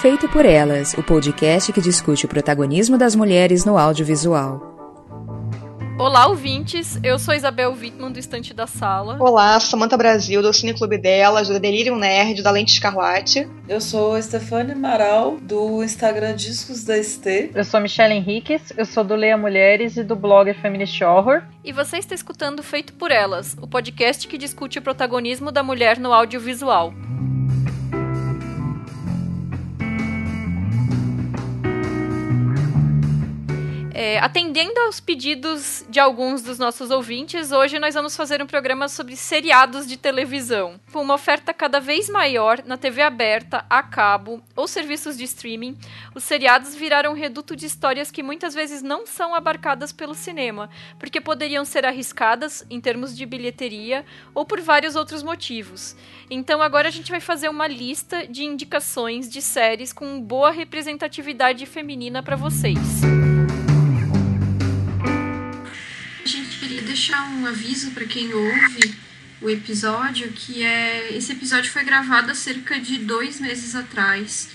Feito por Elas, o podcast que discute o protagonismo das mulheres no audiovisual. Olá, ouvintes. Eu sou Isabel Wittmann, do Estante da Sala. Olá, Samanta Brasil, do Cine Clube Delas, do Delirium Nerd, da Lente Escarlate. Eu sou Stefane Amaral, do Instagram Discos da ST. Eu sou a Michelle Henriques, eu sou do Leia Mulheres e do blog Feminist Horror. E você está escutando Feito por Elas, o podcast que discute o protagonismo da mulher no audiovisual. É, atendendo aos pedidos de alguns dos nossos ouvintes, hoje nós vamos fazer um programa sobre seriados de televisão. Com uma oferta cada vez maior na TV aberta, a cabo ou serviços de streaming, os seriados viraram reduto de histórias que muitas vezes não são abarcadas pelo cinema, porque poderiam ser arriscadas em termos de bilheteria ou por vários outros motivos. Então agora a gente vai fazer uma lista de indicações de séries com boa representatividade feminina para vocês. Deixar um aviso para quem ouve o episódio, que é esse episódio foi gravado há cerca de dois meses atrás.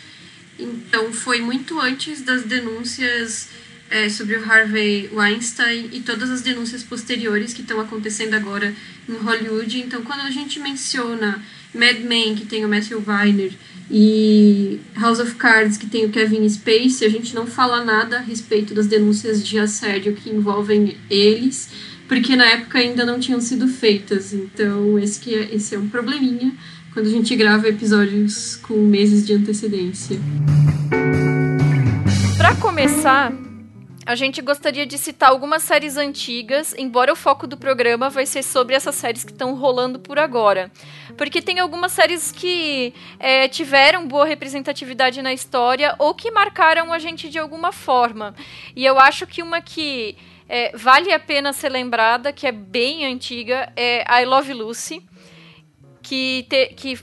Então foi muito antes das denúncias é, sobre o Harvey Weinstein e todas as denúncias posteriores que estão acontecendo agora em Hollywood. Então quando a gente menciona Mad Men, que tem o Matthew Weiner, e House of Cards, que tem o Kevin Spacey, a gente não fala nada a respeito das denúncias de assédio que envolvem eles porque na época ainda não tinham sido feitas. Então, esse, que é, esse é um probleminha quando a gente grava episódios com meses de antecedência. Para começar, a gente gostaria de citar algumas séries antigas, embora o foco do programa vai ser sobre essas séries que estão rolando por agora. Porque tem algumas séries que é, tiveram boa representatividade na história ou que marcaram a gente de alguma forma. E eu acho que uma que é, vale a pena ser lembrada, que é bem antiga, é I Love Lucy, que, te, que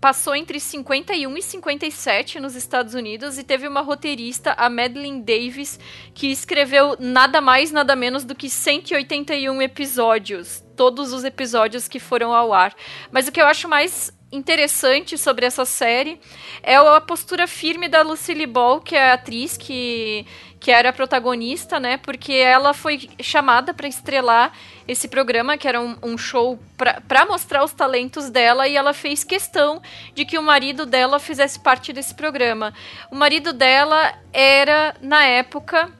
passou entre 51 e 57 nos Estados Unidos e teve uma roteirista, a Madeline Davis, que escreveu nada mais, nada menos do que 181 episódios, todos os episódios que foram ao ar. Mas o que eu acho mais interessante sobre essa série é a postura firme da Lucille Ball, que é a atriz que, que era a protagonista, né? Porque ela foi chamada para estrelar esse programa, que era um, um show para mostrar os talentos dela, e ela fez questão de que o marido dela fizesse parte desse programa. O marido dela era, na época,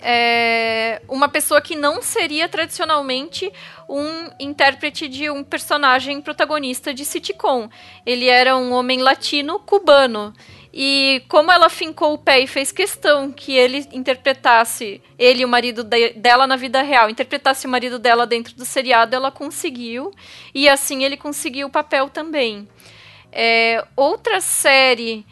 é, uma pessoa que não seria tradicionalmente um intérprete de um personagem protagonista de sitcom. Ele era um homem latino cubano. E como ela fincou o pé e fez questão que ele interpretasse, ele, o marido de, dela na vida real, interpretasse o marido dela dentro do seriado, ela conseguiu. E assim ele conseguiu o papel também. É, outra série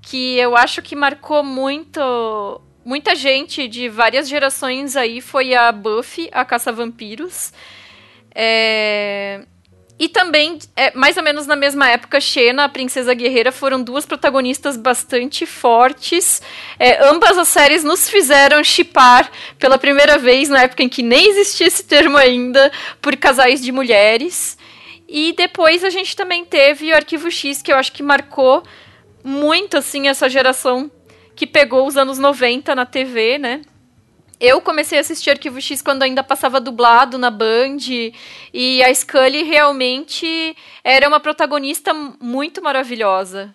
que eu acho que marcou muito muita gente de várias gerações aí foi a Buffy, a Caça-Vampiros. É... E também, é, mais ou menos na mesma época, Xena, a Princesa Guerreira, foram duas protagonistas bastante fortes. É, ambas as séries nos fizeram chipar pela primeira vez, na época em que nem existia esse termo ainda, por casais de mulheres. E depois a gente também teve o Arquivo X, que eu acho que marcou muito assim essa geração que pegou os anos 90 na TV, né? Eu comecei a assistir Arquivo X quando ainda passava dublado na Band e a Scully realmente era uma protagonista muito maravilhosa.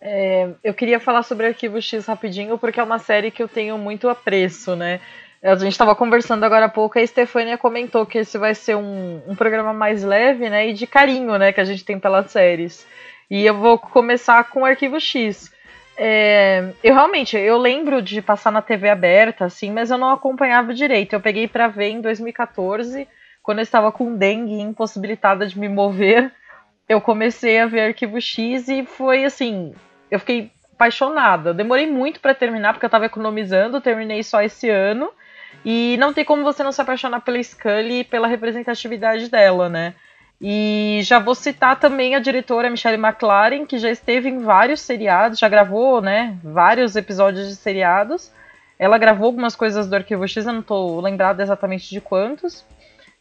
É, eu queria falar sobre Arquivo X rapidinho, porque é uma série que eu tenho muito apreço, né? A gente estava conversando agora há pouco, a Stefania comentou que esse vai ser um, um programa mais leve, né? E de carinho, né? Que a gente tem pelas séries. E eu vou começar com Arquivo X. É, eu realmente, eu lembro de passar na TV aberta, assim, mas eu não acompanhava direito. Eu peguei para ver em 2014, quando eu estava com dengue impossibilitada de me mover. Eu comecei a ver Arquivo X e foi assim, eu fiquei apaixonada. Eu demorei muito para terminar porque eu estava economizando, terminei só esse ano. E não tem como você não se apaixonar pela Scully e pela representatividade dela, né? E já vou citar também a diretora Michelle McLaren, que já esteve em vários seriados, já gravou, né, vários episódios de seriados. Ela gravou algumas coisas do Arquivo X, eu não estou lembrada exatamente de quantos.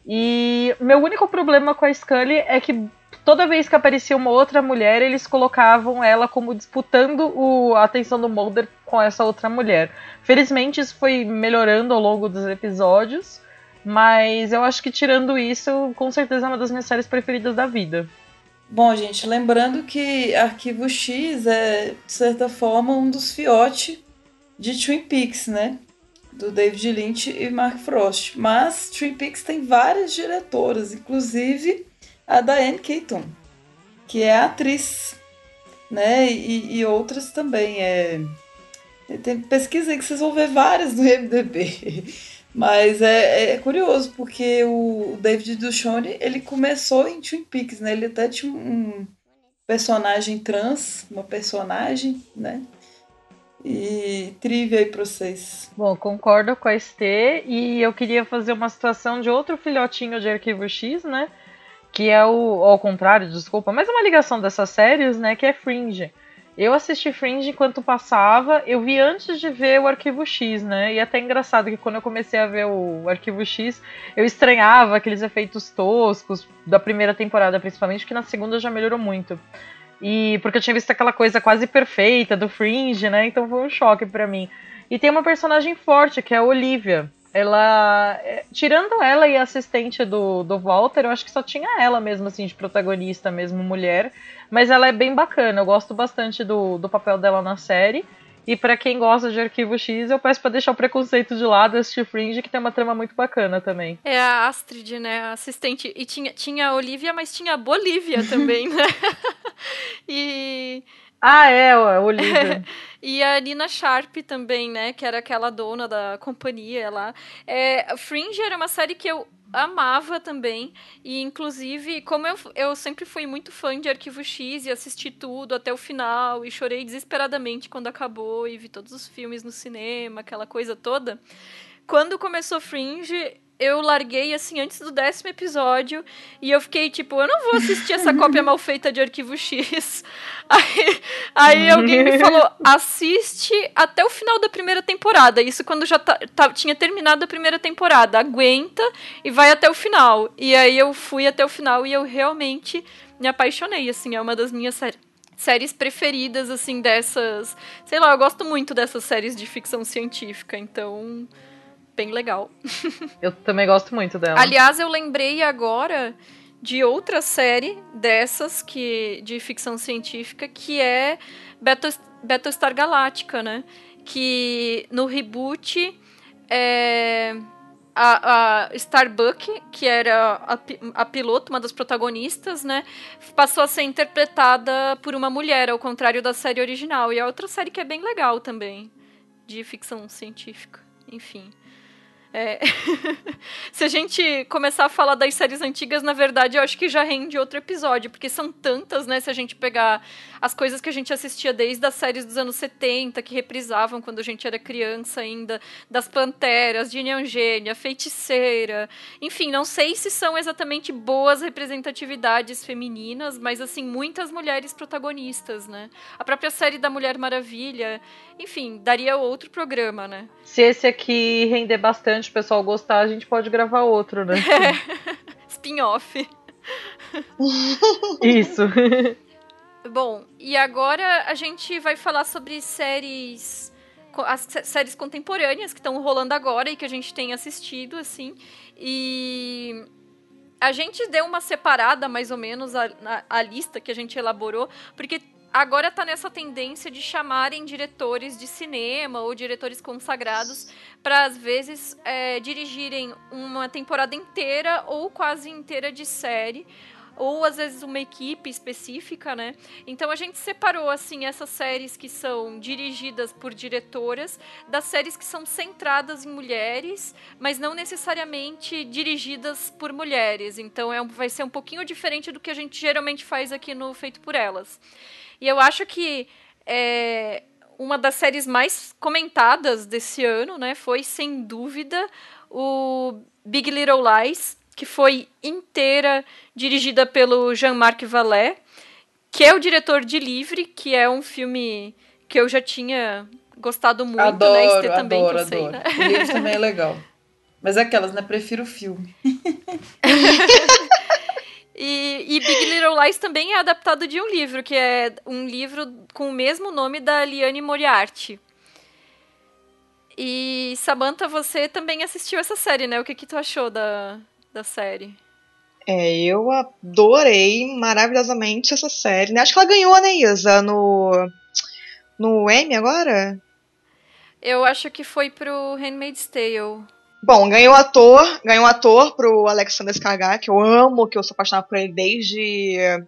E meu único problema com a Scully é que toda vez que aparecia uma outra mulher, eles colocavam ela como disputando o, a atenção do Mulder com essa outra mulher. Felizmente isso foi melhorando ao longo dos episódios, mas eu acho que tirando isso, com certeza é uma das minhas séries preferidas da vida. Bom, gente, lembrando que Arquivo X é, de certa forma, um dos fiotes de Twin Peaks, né? Do David Lynch e Mark Frost. Mas Twin Peaks tem várias diretoras, inclusive a Diane Keaton, que é atriz, né? E, e outras também. É... Tem pesquisa aí que vocês vão ver várias no MDB. Mas é, é, curioso, porque o David Duchovny, ele começou em Twin Peaks, né? Ele até tinha um personagem trans, uma personagem, né? E trivia aí pra vocês. Bom, concordo com a ST e eu queria fazer uma situação de outro filhotinho de Arquivo X, né? Que é o. Ao contrário, desculpa, mas é uma ligação dessas séries, né? Que é Fringe. Eu assisti Fringe enquanto passava, eu vi antes de ver o Arquivo X, né? E é até engraçado que quando eu comecei a ver o Arquivo X, eu estranhava aqueles efeitos toscos da primeira temporada, principalmente, que na segunda já melhorou muito. E porque eu tinha visto aquela coisa quase perfeita do Fringe, né? Então foi um choque para mim. E tem uma personagem forte, que é a Olivia. Ela. É, tirando ela e a assistente do, do Walter, eu acho que só tinha ela mesmo, assim, de protagonista mesmo, mulher. Mas ela é bem bacana, eu gosto bastante do, do papel dela na série. E para quem gosta de Arquivo X, eu peço para deixar o preconceito de lado, assistir Fringe, que tem uma trama muito bacana também. É a Astrid, né? A assistente. E tinha, tinha a Olivia, mas tinha a Bolívia também, né? e. Ah, é, a Olivia. e a Nina Sharp também, né? Que era aquela dona da companhia lá. É, Fringe era uma série que eu amava também. E, inclusive, como eu, eu sempre fui muito fã de Arquivo X e assisti tudo até o final e chorei desesperadamente quando acabou e vi todos os filmes no cinema, aquela coisa toda. Quando começou Fringe, eu larguei assim antes do décimo episódio e eu fiquei tipo, eu não vou assistir essa cópia mal feita de Arquivo X. Aí, aí alguém me falou, assiste até o final da primeira temporada. Isso quando já tá, tá, tinha terminado a primeira temporada. Aguenta e vai até o final. E aí eu fui até o final e eu realmente me apaixonei. Assim, é uma das minhas séries séries preferidas, assim, dessas. Sei lá, eu gosto muito dessas séries de ficção científica, então bem legal. eu também gosto muito dela. Aliás, eu lembrei agora de outra série dessas que de ficção científica que é Battlestar Galactica, né? Que no reboot é, a, a Starbuck, que era a, a piloto, uma das protagonistas, né? Passou a ser interpretada por uma mulher, ao contrário da série original. E é outra série que é bem legal também, de ficção científica. Enfim. É... Se a gente começar a falar das séries antigas, na verdade, eu acho que já rende outro episódio, porque são tantas, né? Se a gente pegar as coisas que a gente assistia desde as séries dos anos 70, que reprisavam quando a gente era criança ainda, das Panteras, de Eugênia, Feiticeira. Enfim, não sei se são exatamente boas representatividades femininas, mas, assim, muitas mulheres protagonistas, né? A própria série da Mulher Maravilha, enfim, daria outro programa, né? Se esse aqui render bastante, o pessoal gostar, a gente pode gravar outro, né? É. Spin-off. Isso. Bom, e agora a gente vai falar sobre séries as séries contemporâneas que estão rolando agora e que a gente tem assistido, assim. E a gente deu uma separada, mais ou menos, a, a, a lista que a gente elaborou, porque agora tá nessa tendência de chamarem diretores de cinema ou diretores consagrados para às vezes é, dirigirem uma temporada inteira ou quase inteira de série ou às vezes uma equipe específica, né? Então a gente separou assim essas séries que são dirigidas por diretoras das séries que são centradas em mulheres, mas não necessariamente dirigidas por mulheres. Então é, vai ser um pouquinho diferente do que a gente geralmente faz aqui no Feito por Elas. E eu acho que é, uma das séries mais comentadas desse ano, né, foi sem dúvida o Big Little Lies, que foi inteira dirigida pelo Jean-Marc Vallée, que é o diretor de Livre, que é um filme que eu já tinha gostado muito, adoro, né? Este também, adoro, que eu sei, né? O livro também é legal. Mas é aquelas, né? Prefiro o filme. e, e, Big Little Lies também é adaptado de um livro, que é um livro com o mesmo nome da Liane Moriarty. E Samantha, você também assistiu essa série, né? O que, que tu achou da, da série? É, eu adorei maravilhosamente essa série. Né? Acho que ela ganhou, né, Isa? No, no Emmy agora? Eu acho que foi pro Handmaid's Tale. Bom, ganhou ator, ganhou ator pro Alexander Skarsgård, que eu amo, que eu sou apaixonada por ele desde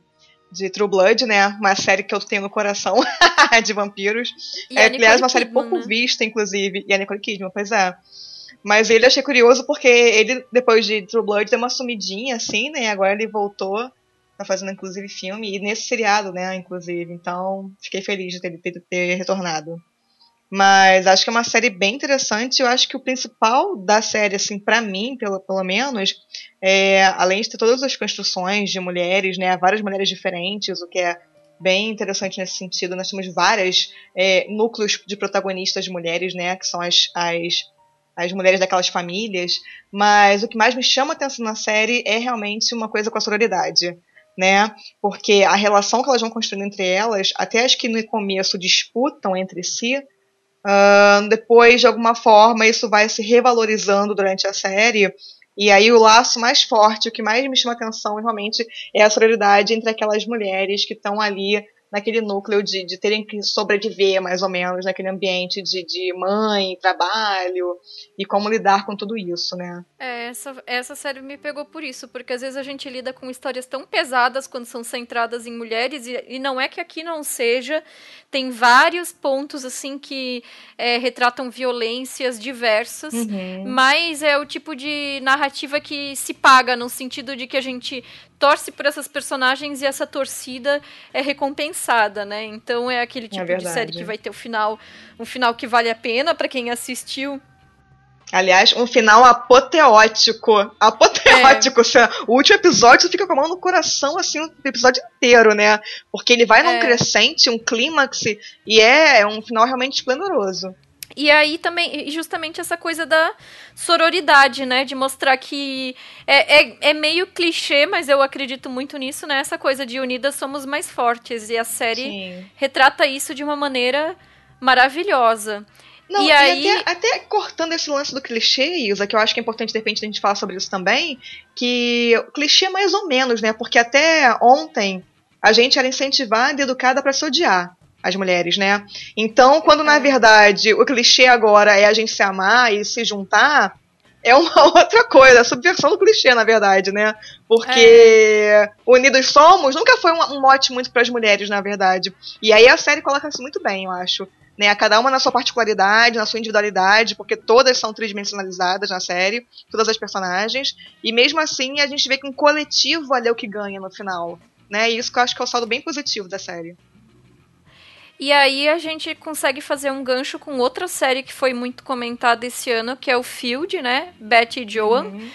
de True Blood, né? Uma série que eu tenho no coração de vampiros. E é, aliás, uma série pouco né? vista, inclusive. E a Nicole Kidman, pois é. Mas ele achei curioso porque ele, depois de True Blood, deu uma sumidinha, assim, né? Agora ele voltou, tá fazendo inclusive filme, e nesse seriado, né, inclusive. Então, fiquei feliz de ter, ter, ter retornado. Mas acho que é uma série bem interessante. Eu acho que o principal da série, assim, para mim, pelo, pelo menos, é, além de ter todas as construções de mulheres, né, várias mulheres diferentes, o que é bem interessante nesse sentido. Nós temos vários é, núcleos de protagonistas mulheres, né, que são as, as as mulheres daquelas famílias, mas o que mais me chama atenção na série é realmente uma coisa com a sororidade, né? Porque a relação que elas vão construindo entre elas, até as que no começo disputam entre si, uh, depois de alguma forma isso vai se revalorizando durante a série. E aí o laço mais forte, o que mais me chama atenção realmente é a sororidade entre aquelas mulheres que estão ali naquele núcleo de, de terem que sobreviver, mais ou menos, naquele ambiente de, de mãe, trabalho, e como lidar com tudo isso, né? É, essa, essa série me pegou por isso, porque às vezes a gente lida com histórias tão pesadas quando são centradas em mulheres, e, e não é que aqui não seja, tem vários pontos, assim, que é, retratam violências diversas, uhum. mas é o tipo de narrativa que se paga, no sentido de que a gente torce por essas personagens e essa torcida é recompensada, né? Então é aquele é tipo é de série que vai ter o final, um final que vale a pena para quem assistiu. Aliás, um final apoteótico. Apoteótico. É. O último episódio fica com a mão no coração, assim, o episódio inteiro, né? Porque ele vai num é. crescente, um clímax, e é um final realmente esplendoroso. E aí também, justamente essa coisa da sororidade, né? De mostrar que é, é, é, meio clichê, mas eu acredito muito nisso, né? Essa coisa de unidas somos mais fortes. E a série Sim. retrata isso de uma maneira maravilhosa. Não, e, e aí... até, até, cortando esse lance do clichê, Isa, que eu acho que é importante de repente a gente falar sobre isso também, que o clichê é mais ou menos, né? Porque até ontem a gente era incentivada e educada para se odiar as mulheres, né? Então, quando na é. verdade o clichê agora é a gente se amar e se juntar, é uma outra coisa, a subversão do clichê, na verdade, né? Porque é. unidos somos nunca foi um, um mote muito para as mulheres, na verdade. E aí a série coloca isso muito bem, eu acho. Né, cada uma na sua particularidade, na sua individualidade, porque todas são tridimensionalizadas na série, todas as personagens, e mesmo assim a gente vê que um coletivo ali é o que ganha no final. Né? E isso que eu acho que é o saldo bem positivo da série. E aí a gente consegue fazer um gancho com outra série que foi muito comentada esse ano, que é o Field, né? Betty e Joan. Uhum.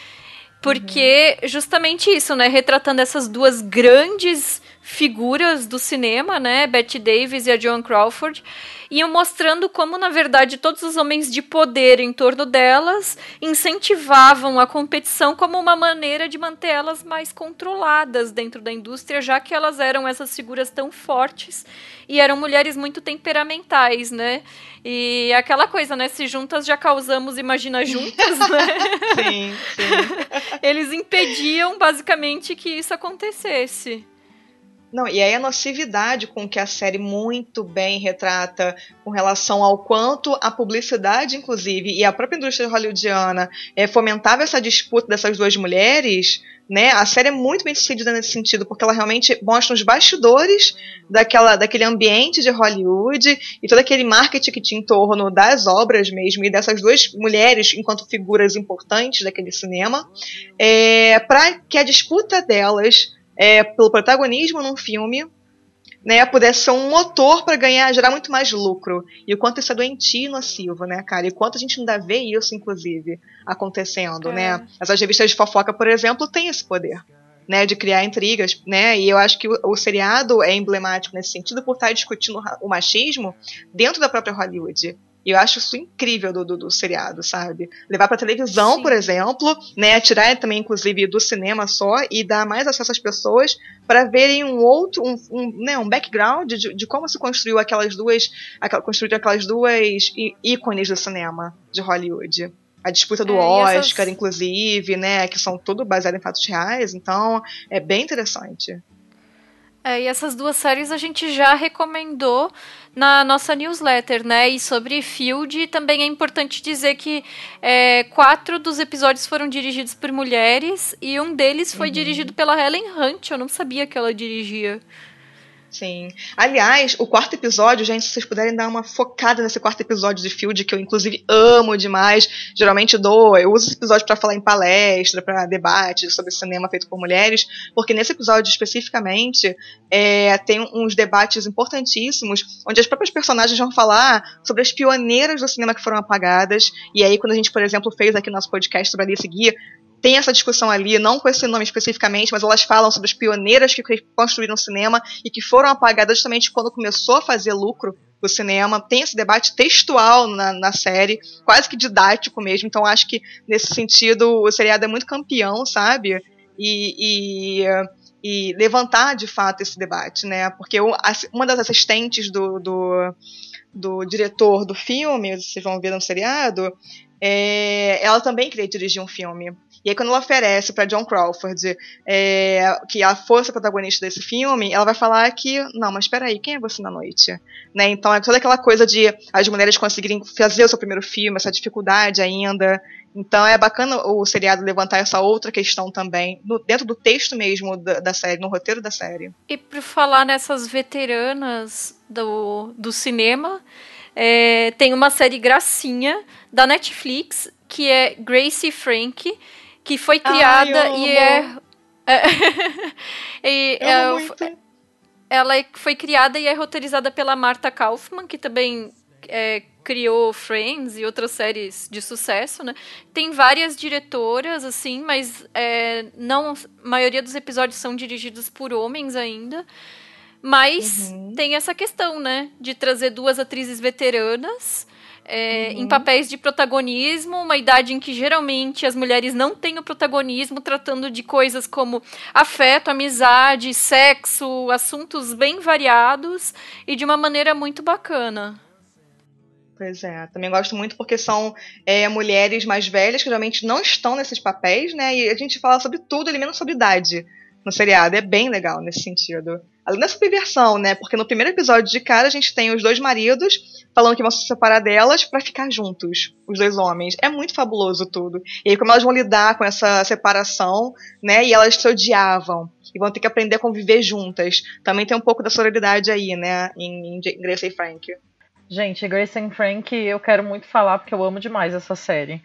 Porque uhum. justamente isso, né? Retratando essas duas grandes figuras do cinema, né? Betty Davis e a Joan Crawford iam mostrando como, na verdade, todos os homens de poder em torno delas incentivavam a competição como uma maneira de manter elas mais controladas dentro da indústria, já que elas eram essas figuras tão fortes e eram mulheres muito temperamentais, né? E aquela coisa, né? Se juntas já causamos, imagina juntas, né? sim, sim. Eles impediam basicamente que isso acontecesse. Não, e aí a nocividade com que a série muito bem retrata com relação ao quanto a publicidade, inclusive, e a própria indústria hollywoodiana é, fomentava essa disputa dessas duas mulheres, né? A série é muito bem sucedida nesse sentido, porque ela realmente mostra os bastidores daquela, daquele ambiente de Hollywood e todo aquele marketing que tinha em torno das obras mesmo e dessas duas mulheres enquanto figuras importantes daquele cinema, é, para que a disputa delas é, pelo protagonismo num filme, né, pudesse ser um motor para ganhar, gerar muito mais lucro. E o quanto isso é doentio e nocivo, né, cara? E quanto a gente ainda vê isso, inclusive, acontecendo, é. né? Essas revistas de fofoca, por exemplo, têm esse poder. Né, de criar intrigas, né, e eu acho que o, o seriado é emblemático nesse sentido por estar discutindo o machismo dentro da própria Hollywood, e eu acho isso incrível do, do, do seriado, sabe? Levar pra televisão, Sim. por exemplo, né? Tirar também, inclusive, do cinema só e dar mais acesso às pessoas para verem um outro, um, um, né, um background de, de como se construiu aquelas duas. Aquela, construíram aquelas duas ícones do cinema de Hollywood. A disputa do é, Oscar, essas... inclusive, né? Que são tudo baseado em fatos reais. Então, é bem interessante. É, e essas duas séries a gente já recomendou na nossa newsletter, né? E sobre Field também é importante dizer que é, quatro dos episódios foram dirigidos por mulheres e um deles foi uhum. dirigido pela Helen Hunt. Eu não sabia que ela dirigia. Sim. Aliás, o quarto episódio, gente, se vocês puderem dar uma focada nesse quarto episódio de Field, que eu inclusive amo demais. Geralmente dou, eu uso esse episódio para falar em palestra, para debate sobre cinema feito por mulheres, porque nesse episódio especificamente é, tem uns debates importantíssimos, onde as próprias personagens vão falar sobre as pioneiras do cinema que foram apagadas. E aí, quando a gente, por exemplo, fez aqui nosso podcast sobre Alice Guia, tem essa discussão ali, não com esse nome especificamente, mas elas falam sobre as pioneiras que construíram o cinema e que foram apagadas justamente quando começou a fazer lucro o cinema. Tem esse debate textual na, na série, quase que didático mesmo. Então acho que nesse sentido o seriado é muito campeão, sabe? E, e, e levantar de fato esse debate, né? Porque uma das assistentes do, do, do diretor do filme, vocês vão ver no seriado, é, ela também queria dirigir um filme. E aí, quando ela oferece para John Crawford é, que ela fosse a protagonista desse filme, ela vai falar que, não, mas espera aí, quem é você na noite? Né? Então, é toda aquela coisa de as mulheres conseguirem fazer o seu primeiro filme, essa dificuldade ainda. Então, é bacana o seriado levantar essa outra questão também, no, dentro do texto mesmo da, da, série, no roteiro da série. E por falar nessas veteranas do, do cinema, é, tem uma série gracinha da Netflix que é Gracie Frank que foi criada Ai, e é. é e, é, ela foi criada e é roteirizada pela Marta Kaufman, que também é, criou Friends e outras séries de sucesso, né? Tem várias diretoras, assim, mas é, não, a maioria dos episódios são dirigidos por homens ainda. Mas uhum. tem essa questão, né? De trazer duas atrizes veteranas é, uhum. em papéis de protagonismo, uma idade em que geralmente as mulheres não têm o protagonismo, tratando de coisas como afeto, amizade, sexo, assuntos bem variados e de uma maneira muito bacana. Pois é, também gosto muito porque são é, mulheres mais velhas que geralmente não estão nesses papéis, né? E a gente fala sobre tudo, ali menos sobre idade no seriado. É bem legal nesse sentido. Além da subversão, né? Porque no primeiro episódio de cara a gente tem os dois maridos falando que vão se separar delas para ficar juntos, os dois homens. É muito fabuloso tudo. E aí como elas vão lidar com essa separação, né? E elas se odiavam e vão ter que aprender a conviver juntas. Também tem um pouco da sororidade aí, né? Em, em Grace e Frank. Gente, Grace and Frank eu quero muito falar porque eu amo demais essa série.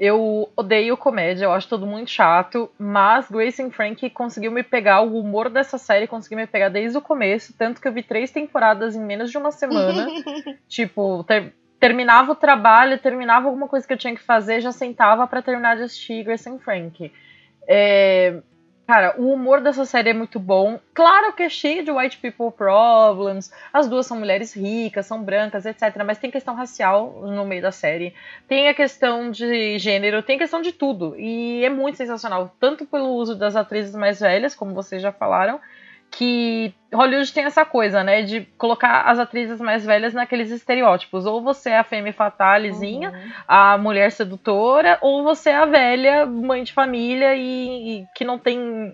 Eu odeio comédia, eu acho tudo muito chato, mas Grace and Frank conseguiu me pegar, o humor dessa série conseguiu me pegar desde o começo, tanto que eu vi três temporadas em menos de uma semana. tipo, ter, terminava o trabalho, terminava alguma coisa que eu tinha que fazer, já sentava para terminar de assistir Grace and Frank. É, Cara, o humor dessa série é muito bom. Claro que é cheio de white people problems. As duas são mulheres ricas, são brancas, etc. Mas tem questão racial no meio da série. Tem a questão de gênero, tem questão de tudo. E é muito sensacional. Tanto pelo uso das atrizes mais velhas, como vocês já falaram, que Hollywood tem essa coisa, né, de colocar as atrizes mais velhas naqueles estereótipos. Ou você é a femme fatalezinha, uhum. a mulher sedutora, ou você é a velha mãe de família e, e, que não tem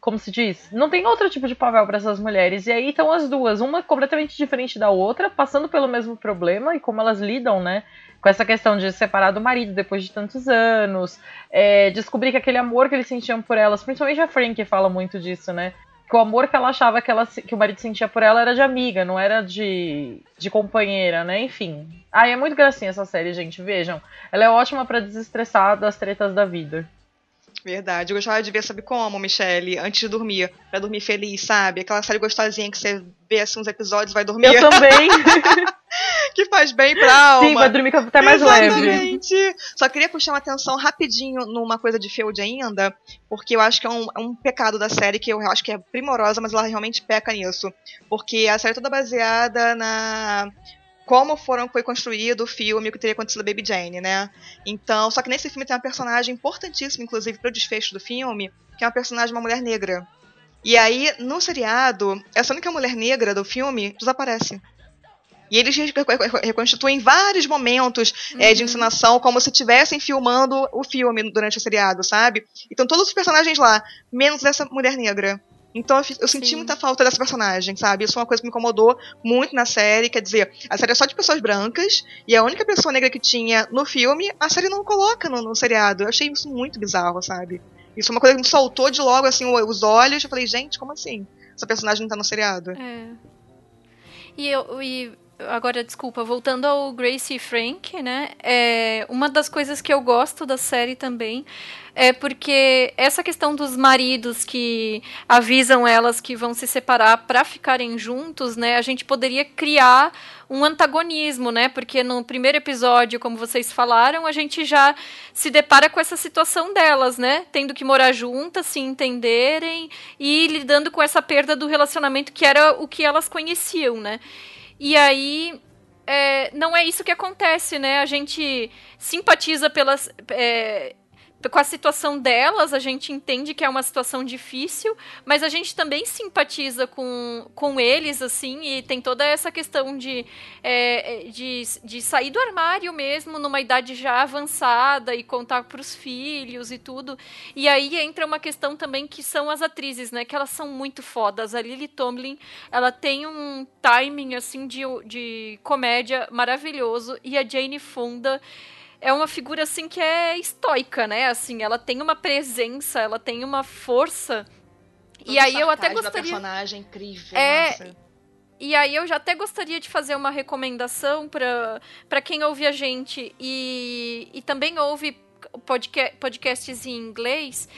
como se diz, não tem outro tipo de papel para essas mulheres. E aí estão as duas, uma completamente diferente da outra, passando pelo mesmo problema e como elas lidam, né? Com essa questão de separar do marido depois de tantos anos, é, descobrir que aquele amor que eles sentiam por elas, principalmente a Frank fala muito disso, né? Que o amor que ela achava que, ela, que o marido sentia por ela era de amiga, não era de, de companheira, né? Enfim. Ah, é muito gracinha essa série, gente. Vejam. Ela é ótima para desestressar das tretas da vida. Verdade. Eu gostava de ver, sabe como, Michelle? Antes de dormir. Pra dormir feliz, sabe? Aquela série gostosinha que você vê assim uns episódios e vai dormir. Eu também. que faz bem pra alma. Sim, vai dormir até mais Exatamente. leve. Só queria puxar uma atenção rapidinho numa coisa de Field ainda, porque eu acho que é um, é um pecado da série que eu acho que é primorosa, mas ela realmente peca nisso. Porque a série é toda baseada na como foram, foi construído o filme, o que teria acontecido a Baby Jane, né? Então, só que nesse filme tem uma personagem importantíssima, inclusive, para o desfecho do filme, que é uma personagem, uma mulher negra. E aí, no seriado, essa única mulher negra do filme desaparece. E eles reconstituem vários momentos uhum. é, de encenação como se estivessem filmando o filme durante o seriado, sabe? Então todos os personagens lá, menos essa mulher negra. Então eu, eu senti Sim. muita falta dessa personagem, sabe? Isso é uma coisa que me incomodou muito na série. Quer dizer, a série é só de pessoas brancas e a única pessoa negra que tinha no filme, a série não coloca no, no seriado. Eu achei isso muito bizarro, sabe? Isso é uma coisa que me soltou de logo assim os olhos. Eu falei, gente, como assim? Essa personagem não tá no seriado. É. E, eu, e agora, desculpa, voltando ao Gracie Frank, né? É, uma das coisas que eu gosto da série também é porque essa questão dos maridos que avisam elas que vão se separar para ficarem juntos, né? A gente poderia criar um antagonismo, né? Porque no primeiro episódio, como vocês falaram, a gente já se depara com essa situação delas, né? Tendo que morar juntas, se entenderem e lidando com essa perda do relacionamento que era o que elas conheciam, né? E aí é, não é isso que acontece, né? A gente simpatiza pelas. É, com a situação delas, a gente entende que é uma situação difícil, mas a gente também simpatiza com, com eles, assim, e tem toda essa questão de, é, de, de sair do armário mesmo, numa idade já avançada, e contar para os filhos e tudo. E aí entra uma questão também que são as atrizes, né, que elas são muito fodas. A Lily Tomlin, ela tem um timing, assim, de, de comédia maravilhoso, e a Jane Fonda é uma figura assim que é estoica, né? Assim, ela tem uma presença, ela tem uma força. Todo e aí eu até gostaria. personagem incrível. É. Nossa. E aí eu já até gostaria de fazer uma recomendação para quem ouve a gente e, e também ouve podca podcasts em inglês,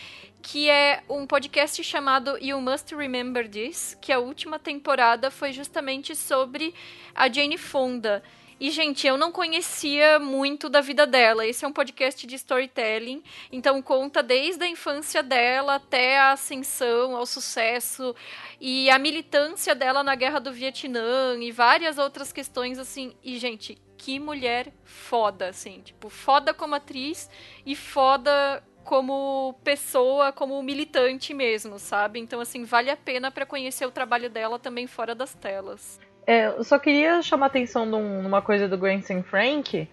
que é um podcast chamado You Must Remember This, que a última temporada foi justamente sobre a Jane Fonda. E, gente, eu não conhecia muito da vida dela. Esse é um podcast de storytelling, então conta desde a infância dela até a ascensão, ao sucesso e a militância dela na guerra do Vietnã e várias outras questões assim. E, gente, que mulher foda, assim, tipo, foda como atriz e foda como pessoa, como militante mesmo, sabe? Então, assim, vale a pena para conhecer o trabalho dela também fora das telas. É, eu só queria chamar a atenção num, numa coisa do Grayson Frank,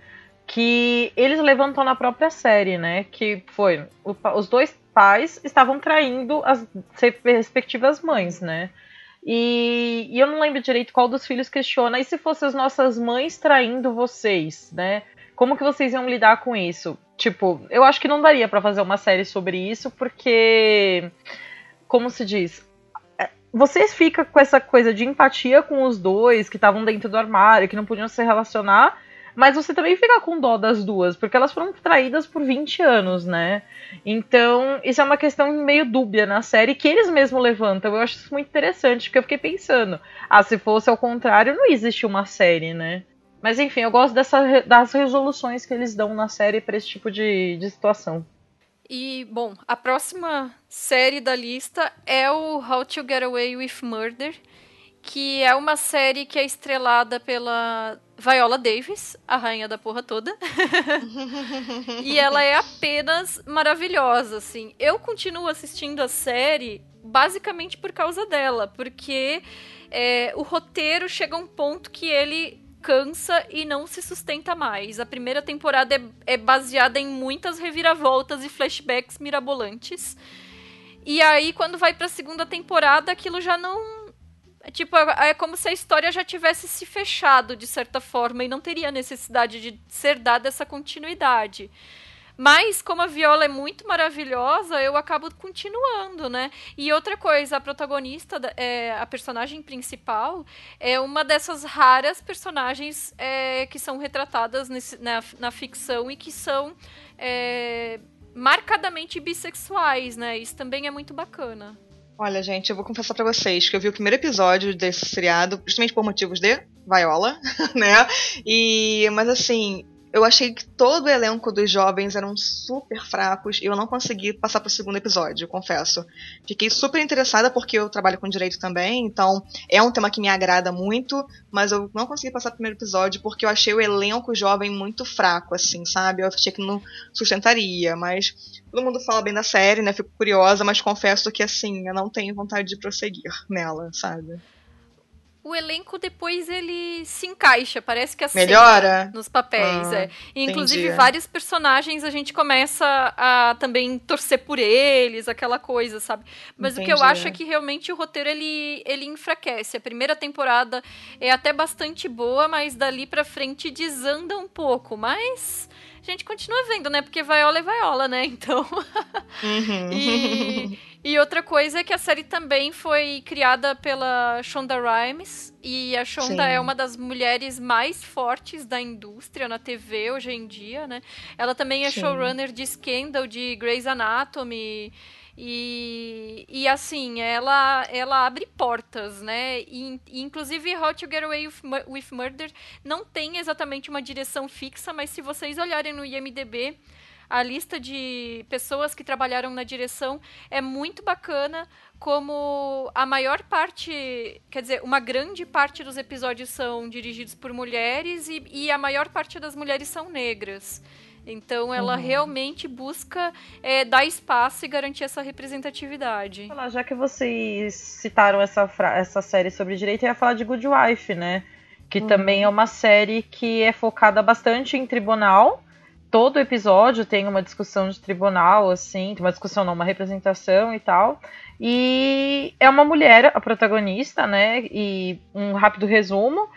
que eles levantam na própria série, né? Que foi o, os dois pais estavam traindo as respectivas mães, né? E, e, eu não lembro direito qual dos filhos questiona. E se fossem as nossas mães traindo vocês, né? Como que vocês iam lidar com isso? Tipo, eu acho que não daria para fazer uma série sobre isso, porque, como se diz, você fica com essa coisa de empatia com os dois que estavam dentro do armário, que não podiam se relacionar, mas você também fica com dó das duas, porque elas foram traídas por 20 anos, né? Então, isso é uma questão meio dúbia na série que eles mesmos levantam. Eu acho isso muito interessante, porque eu fiquei pensando, ah, se fosse ao contrário, não existe uma série, né? Mas enfim, eu gosto dessa, das resoluções que eles dão na série para esse tipo de, de situação. E, bom, a próxima série da lista é o How to Get Away with Murder, que é uma série que é estrelada pela Viola Davis, a rainha da porra toda. e ela é apenas maravilhosa, assim. Eu continuo assistindo a série basicamente por causa dela, porque é, o roteiro chega a um ponto que ele cansa e não se sustenta mais. A primeira temporada é, é baseada em muitas reviravoltas e flashbacks mirabolantes. E aí, quando vai pra segunda temporada, aquilo já não. Tipo, é, é como se a história já tivesse se fechado, de certa forma, e não teria necessidade de ser dada essa continuidade. Mas, como a Viola é muito maravilhosa, eu acabo continuando, né? E outra coisa, a protagonista, é, a personagem principal, é uma dessas raras personagens é, que são retratadas nesse, na, na ficção e que são é, marcadamente bissexuais, né? Isso também é muito bacana. Olha, gente, eu vou confessar para vocês que eu vi o primeiro episódio desse seriado, justamente por motivos de Viola, né? E, mas assim, eu achei que todo o elenco dos jovens eram super fracos e eu não consegui passar pro segundo episódio, confesso. Fiquei super interessada porque eu trabalho com direito também, então é um tema que me agrada muito, mas eu não consegui passar pro primeiro episódio porque eu achei o elenco jovem muito fraco, assim, sabe? Eu achei que não sustentaria, mas todo mundo fala bem da série, né? Fico curiosa, mas confesso que, assim, eu não tenho vontade de prosseguir nela, sabe? O elenco depois ele se encaixa, parece que aceita Melhora nos papéis, ah, é. E, inclusive entendi. vários personagens a gente começa a também torcer por eles, aquela coisa, sabe? Mas o que eu Entendi. acho é que realmente o roteiro ele ele enfraquece. A primeira temporada é até bastante boa, mas dali pra frente desanda um pouco, mas a gente continua vendo, né? Porque Viola é Viola, né? Então. Uhum. e, e outra coisa é que a série também foi criada pela Shonda Rhimes. E a Shonda Sim. é uma das mulheres mais fortes da indústria na TV hoje em dia, né? Ela também é Sim. showrunner de Scandal, de Grey's Anatomy. E, e assim, ela, ela abre portas, né? E, inclusive, How to Get Away with Murder não tem exatamente uma direção fixa, mas se vocês olharem no IMDB, a lista de pessoas que trabalharam na direção é muito bacana, como a maior parte, quer dizer, uma grande parte dos episódios são dirigidos por mulheres e, e a maior parte das mulheres são negras. Então ela Uhum. realmente busca é, dar espaço e garantir essa representatividade. Já que vocês citaram essa, essa série sobre direito, eu ia falar de Good Wife, né? Que Uhum. também é uma série que é focada bastante em tribunal. Todo episódio tem uma discussão de tribunal, assim, uma discussão não, uma representação e tal. E é uma mulher, a protagonista, né? E um rápido resumo.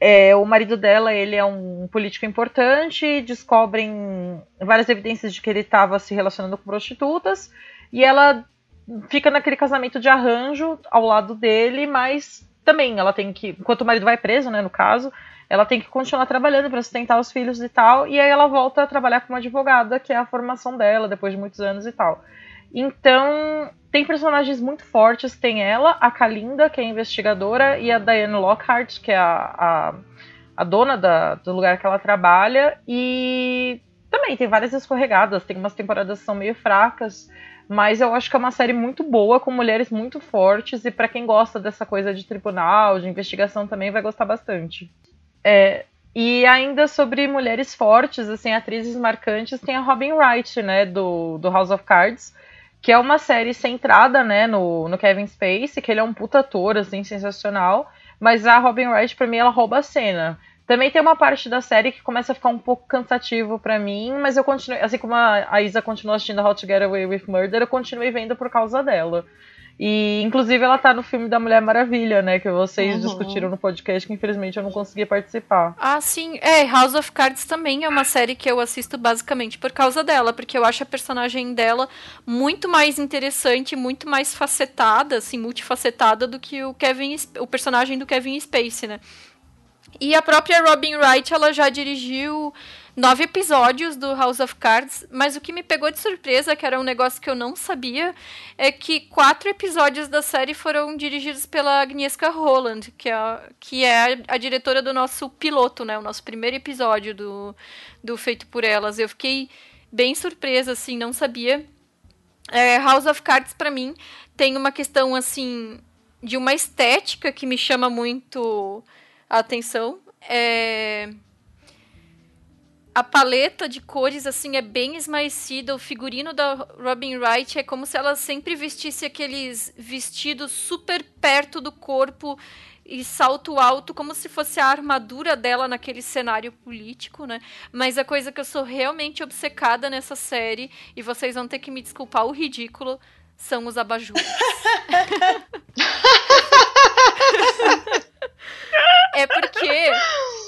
É, o marido dela, ele é um político importante, descobrem várias evidências de que ele estava se relacionando com prostitutas, e ela fica naquele casamento de arranjo ao lado dele, mas também ela tem que, enquanto o marido vai preso, né, no caso, ela tem que continuar trabalhando para sustentar os filhos e tal, e aí ela volta a trabalhar como advogada, que é a formação dela depois de muitos anos e tal. Então, tem personagens muito fortes, tem ela, a Kalinda, que é a investigadora, e a Diane Lockhart, que é a, a, a dona da, do lugar que ela trabalha, e também tem várias escorregadas, tem umas temporadas que são meio fracas, mas eu acho que é uma série muito boa, com mulheres muito fortes, e pra quem gosta dessa coisa de tribunal, de investigação também, vai gostar bastante. É, e ainda sobre mulheres fortes, assim, atrizes marcantes, tem a Robin Wright, né, do, do House of Cards, que é uma série centrada, né, no, no Kevin Spacey, que ele é um puta ator, assim, sensacional, mas a Robin Wright, pra mim, ela rouba a cena. Também tem uma parte da série que começa a ficar um pouco cansativo pra mim, mas eu continuei, assim como a, a Isa continua assistindo How to Get Away with Murder, eu continuei vendo por causa dela. E, inclusive, ela tá no filme da Mulher Maravilha, né, que vocês Uhum. discutiram no podcast, que infelizmente eu não consegui participar. Ah, sim. É, House of Cards também é uma série que eu assisto basicamente por causa dela, porque eu acho a personagem dela muito mais interessante, muito mais facetada, assim, multifacetada do que o Kevin, o personagem do Kevin Spacey, né? E a própria Robin Wright, ela já dirigiu nove episódios do House of Cards, mas o que me pegou de surpresa, que era um negócio que eu não sabia, é que quatro episódios da série foram dirigidos pela Agnieszka Holland, que é, que é a, diretora do nosso piloto, né? O nosso primeiro episódio do, do Feito por Elas. Eu fiquei bem surpresa, assim, não sabia. É, House of Cards, pra mim, tem uma questão, assim, de uma estética que me chama muito a atenção. É... A paleta de cores, assim, é bem esmaecida. O figurino da Robin Wright é como se ela sempre vestisse aqueles vestidos super perto do corpo e salto alto, como se fosse a armadura dela naquele cenário político, né? Mas a coisa que eu sou realmente obcecada nessa série, e vocês vão ter que me desculpar o ridículo, são os abajures. é porque.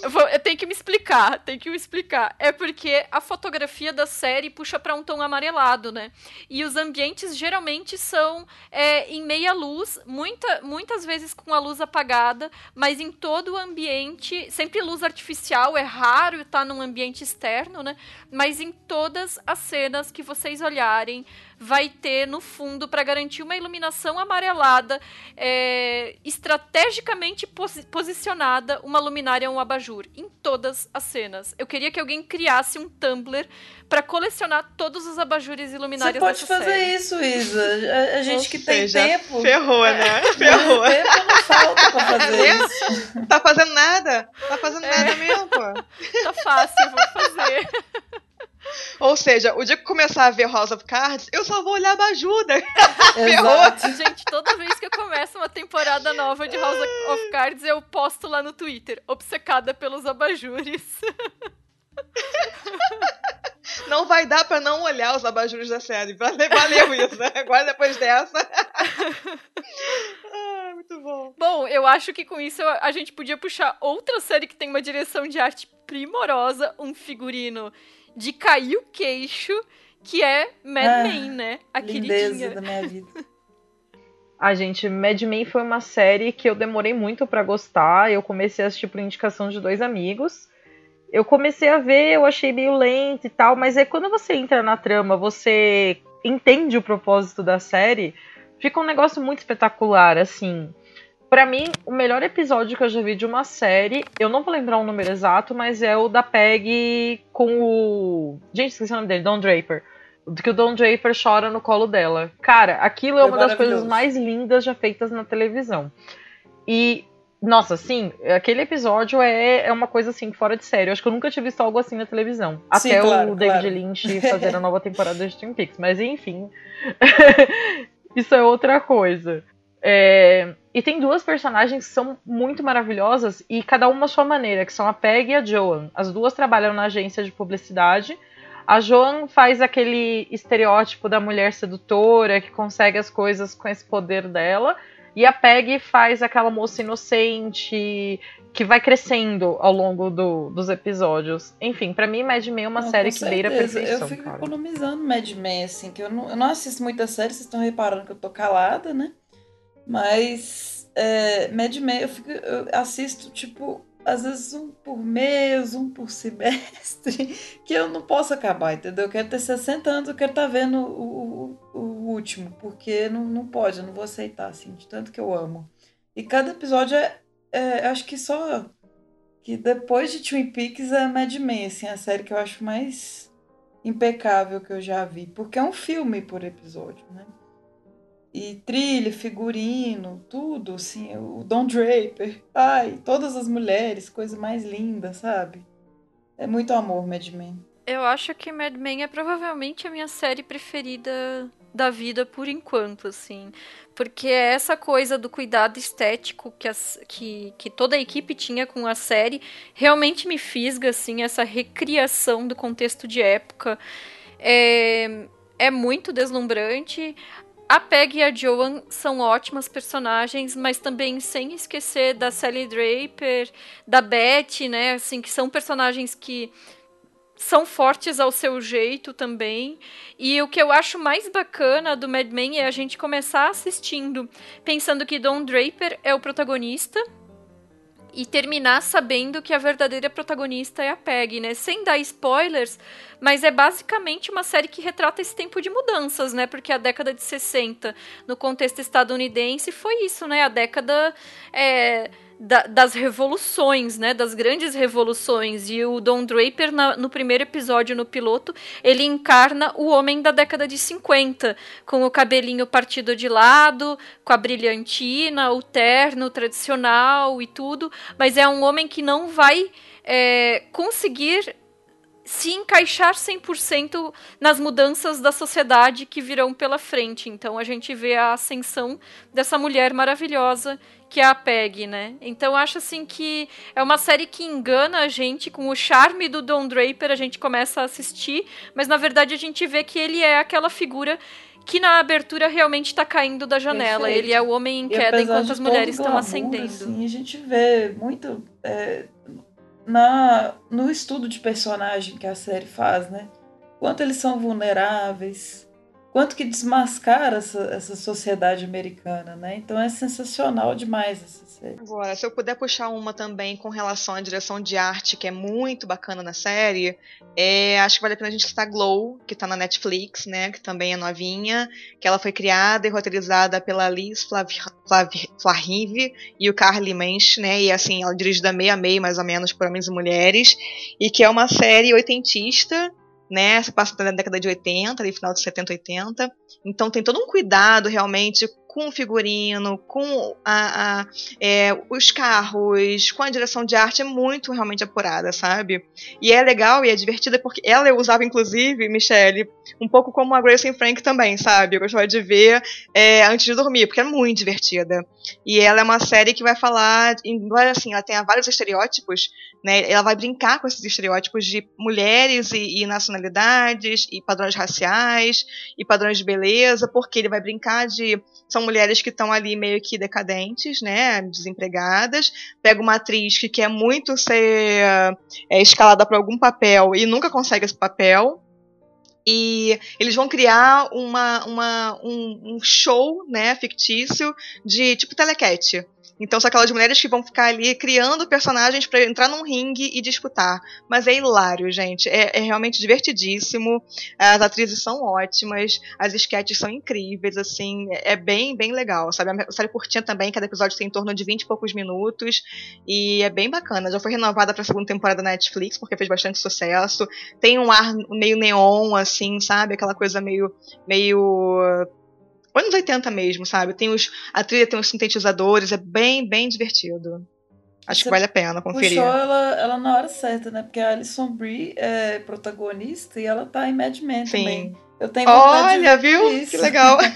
Eu, vou, eu, tenho que me explicar, tenho que me explicar. É porque a fotografia da série puxa para um tom amarelado, né? E os ambientes geralmente são é, em meia luz, muita, muitas vezes com a luz apagada, mas em todo o ambiente, sempre luz artificial, é raro estar num ambiente externo, né? Mas em todas as cenas que vocês olharem, vai ter no fundo para garantir uma iluminação amarelada é, estrategicamente pos posicionada uma luminária um abajur em todas as cenas. Eu queria que alguém criasse um Tumblr para colecionar todos os abajures e luminárias Você pode fazer série. isso, Isa. A, a gente que tem seja, tempo. Ferrou, né? Ferrou. tempo não falta pra fazer é isso. Tá fazendo nada? Tá fazendo É. nada mesmo, pô. Tá fácil, vou fazer. Ou seja, o dia que começar a ver House of Cards, eu só vou olhar abajuda. Exato. Gente, toda vez que eu começo uma temporada nova de House of Cards, eu posto lá no Twitter, obcecada pelos abajures. Não vai dar pra não olhar os abajures da série. Valeu, valeu isso. né? Agora, depois dessa. ah, muito bom. Bom, eu acho que com isso a gente podia puxar outra série que tem uma direção de arte primorosa, um figurino de cair o queixo, que é Mad Ah, Men, né? A Lindeza queridinha. da minha vida. A gente, Mad Men foi uma série que eu demorei muito pra gostar. Eu comecei a assistir por indicação de dois amigos. Eu comecei a ver, eu achei meio lento e tal, mas aí quando você entra na trama, você entende o propósito da série, fica um negócio muito espetacular, assim. Pra mim, o melhor episódio que eu já vi de uma série, eu não vou lembrar o número exato, mas é o da Peg com o. Gente, esqueci o nome dele, Don Draper. Que o Don Draper chora no colo dela. Cara, aquilo é Foi uma das coisas mais lindas já feitas na televisão. E, nossa, sim, aquele episódio é, é uma coisa assim, fora de sério. Eu acho que eu nunca tinha visto algo assim na televisão. Sim, Até claro, o David claro. Lynch fazer a nova temporada de Twin Peaks. Mas enfim. Isso é outra coisa. É, E tem duas personagens que são muito maravilhosas e cada uma à sua maneira, que são a Peg e a Joan. As duas trabalham na agência de publicidade. A Joan faz aquele estereótipo da mulher sedutora que consegue as coisas com esse poder dela. E a Peg faz aquela moça inocente que vai crescendo ao longo do- dos episódios. Enfim, pra mim, Mad Men é uma Não, série que beira a perfeição. Eu fico cara. economizando Mad Men, assim, que eu não, eu não assisto muita série, vocês estão reparando que eu tô calada, né? Mas é, Mad Men eu, fico, eu assisto, tipo, às vezes um por mês, um por semestre, que eu não posso acabar, entendeu? Eu quero ter 60 anos, eu quero estar vendo o, o, o último, porque não, não pode, eu não vou aceitar, assim, de tanto que eu amo. E cada episódio é, é acho que só que depois de Twin Peaks é Mad Men, assim, a série que eu acho mais impecável que eu já vi, porque é um filme por episódio, né? E trilha, figurino, tudo, assim, o Don Draper, ai, todas as mulheres, coisa mais linda, sabe? É muito amor, Mad Men. Eu acho que Mad Men é provavelmente a minha série preferida da vida por enquanto, assim. Porque é essa coisa do cuidado estético que, as, que, que toda a equipe tinha com a série realmente me fisga, assim, essa recriação do contexto de época. É, é muito deslumbrante. A Peg e a Joan são ótimas personagens, mas também sem esquecer da Sally Draper, da Betty, né? Assim, que são personagens que são fortes ao seu jeito também. E o que eu acho mais bacana do Mad Men é a gente começar assistindo pensando que Don Draper é o protagonista e terminar sabendo que a verdadeira protagonista é a Peg, né? Sem dar spoilers, mas é basicamente uma série que retrata esse tempo de mudanças, né? Porque a década de 60, no contexto estadunidense, foi isso, né? A década é, da- das revoluções, né? Das grandes revoluções. E o Don Draper, na- no primeiro episódio, no piloto, ele encarna o homem da década de 50, com o cabelinho partido de lado, com a brilhantina, o terno tradicional e tudo, mas é um homem que não vai é, conseguir se encaixar 100% nas mudanças da sociedade que virão pela frente. Então a gente vê a ascensão dessa mulher maravilhosa que é a Peg, né? Então acho assim que é uma série que engana a gente com o charme do Don Draper, a gente começa a assistir, mas na verdade a gente vê que ele é aquela figura que na abertura realmente tá caindo da janela. Perfeito. Ele é o homem em queda enquanto as mulheres estão ascendendo. Assim, a gente vê muito é, na, no estudo de personagem que a série faz, né? Quanto eles são vulneráveis, quanto que desmascara essa, essa sociedade americana, né? Então é sensacional demais essa série. Agora, se eu puder puxar uma também com relação à direção de arte, que é muito bacana na série, é, acho que vale a pena a gente citar Glow, que tá na Netflix, né? Que também é novinha, que ela foi criada e roteirizada pela Liz Flarive e o Carly Mensch, né? E assim, ela é dirigida meio a meio, mais ou menos, por homens e mulheres, e que é uma série oitentista, né? Se passa na década de 80, ali final de 70, 80. Então tem todo um cuidado realmente com o figurino, com a, a, é, os carros, com a direção de arte, é muito realmente apurada, sabe? E é legal e é divertida porque ela eu usava, inclusive, Michelle, um pouco como a Grace Frank também, sabe? Eu gostava de ver é, antes de dormir, porque é muito divertida. E ela é uma série que vai falar, embora assim, ela tenha vários estereótipos, né? Ela vai brincar com esses estereótipos de mulheres e, e nacionalidades, e padrões raciais, e padrões de beleza, porque ele vai brincar de são mulheres que estão ali meio que decadentes, né, desempregadas. Pega uma atriz que quer muito ser é, escalada para algum papel e nunca consegue esse papel. E eles vão criar uma, uma, um, um show, né, fictício de tipo telecat. Então são aquelas mulheres que vão ficar ali criando personagens para entrar num ringue e disputar. Mas é hilário, gente. É, é, realmente divertidíssimo. As atrizes são ótimas, as sketches são incríveis, assim, é bem, bem legal. Sabe? A série curtinha também, cada episódio tem em torno de 20 e poucos minutos. E é bem bacana. Já foi renovada pra segunda temporada da Netflix, porque fez bastante sucesso. Tem um ar meio neon, assim, sabe? Aquela coisa meio. meio anos 80 mesmo, sabe? Tem os, a trilha tem os sintetizadores, é bem, bem divertido. Acho Você que vale a pena conferir. Puxou ela, ela na hora certa, né? Porque a Alison Brie é protagonista e ela tá em Mad Men Sim. também. Eu tenho vontade Olha, viu? Isso. Que legal.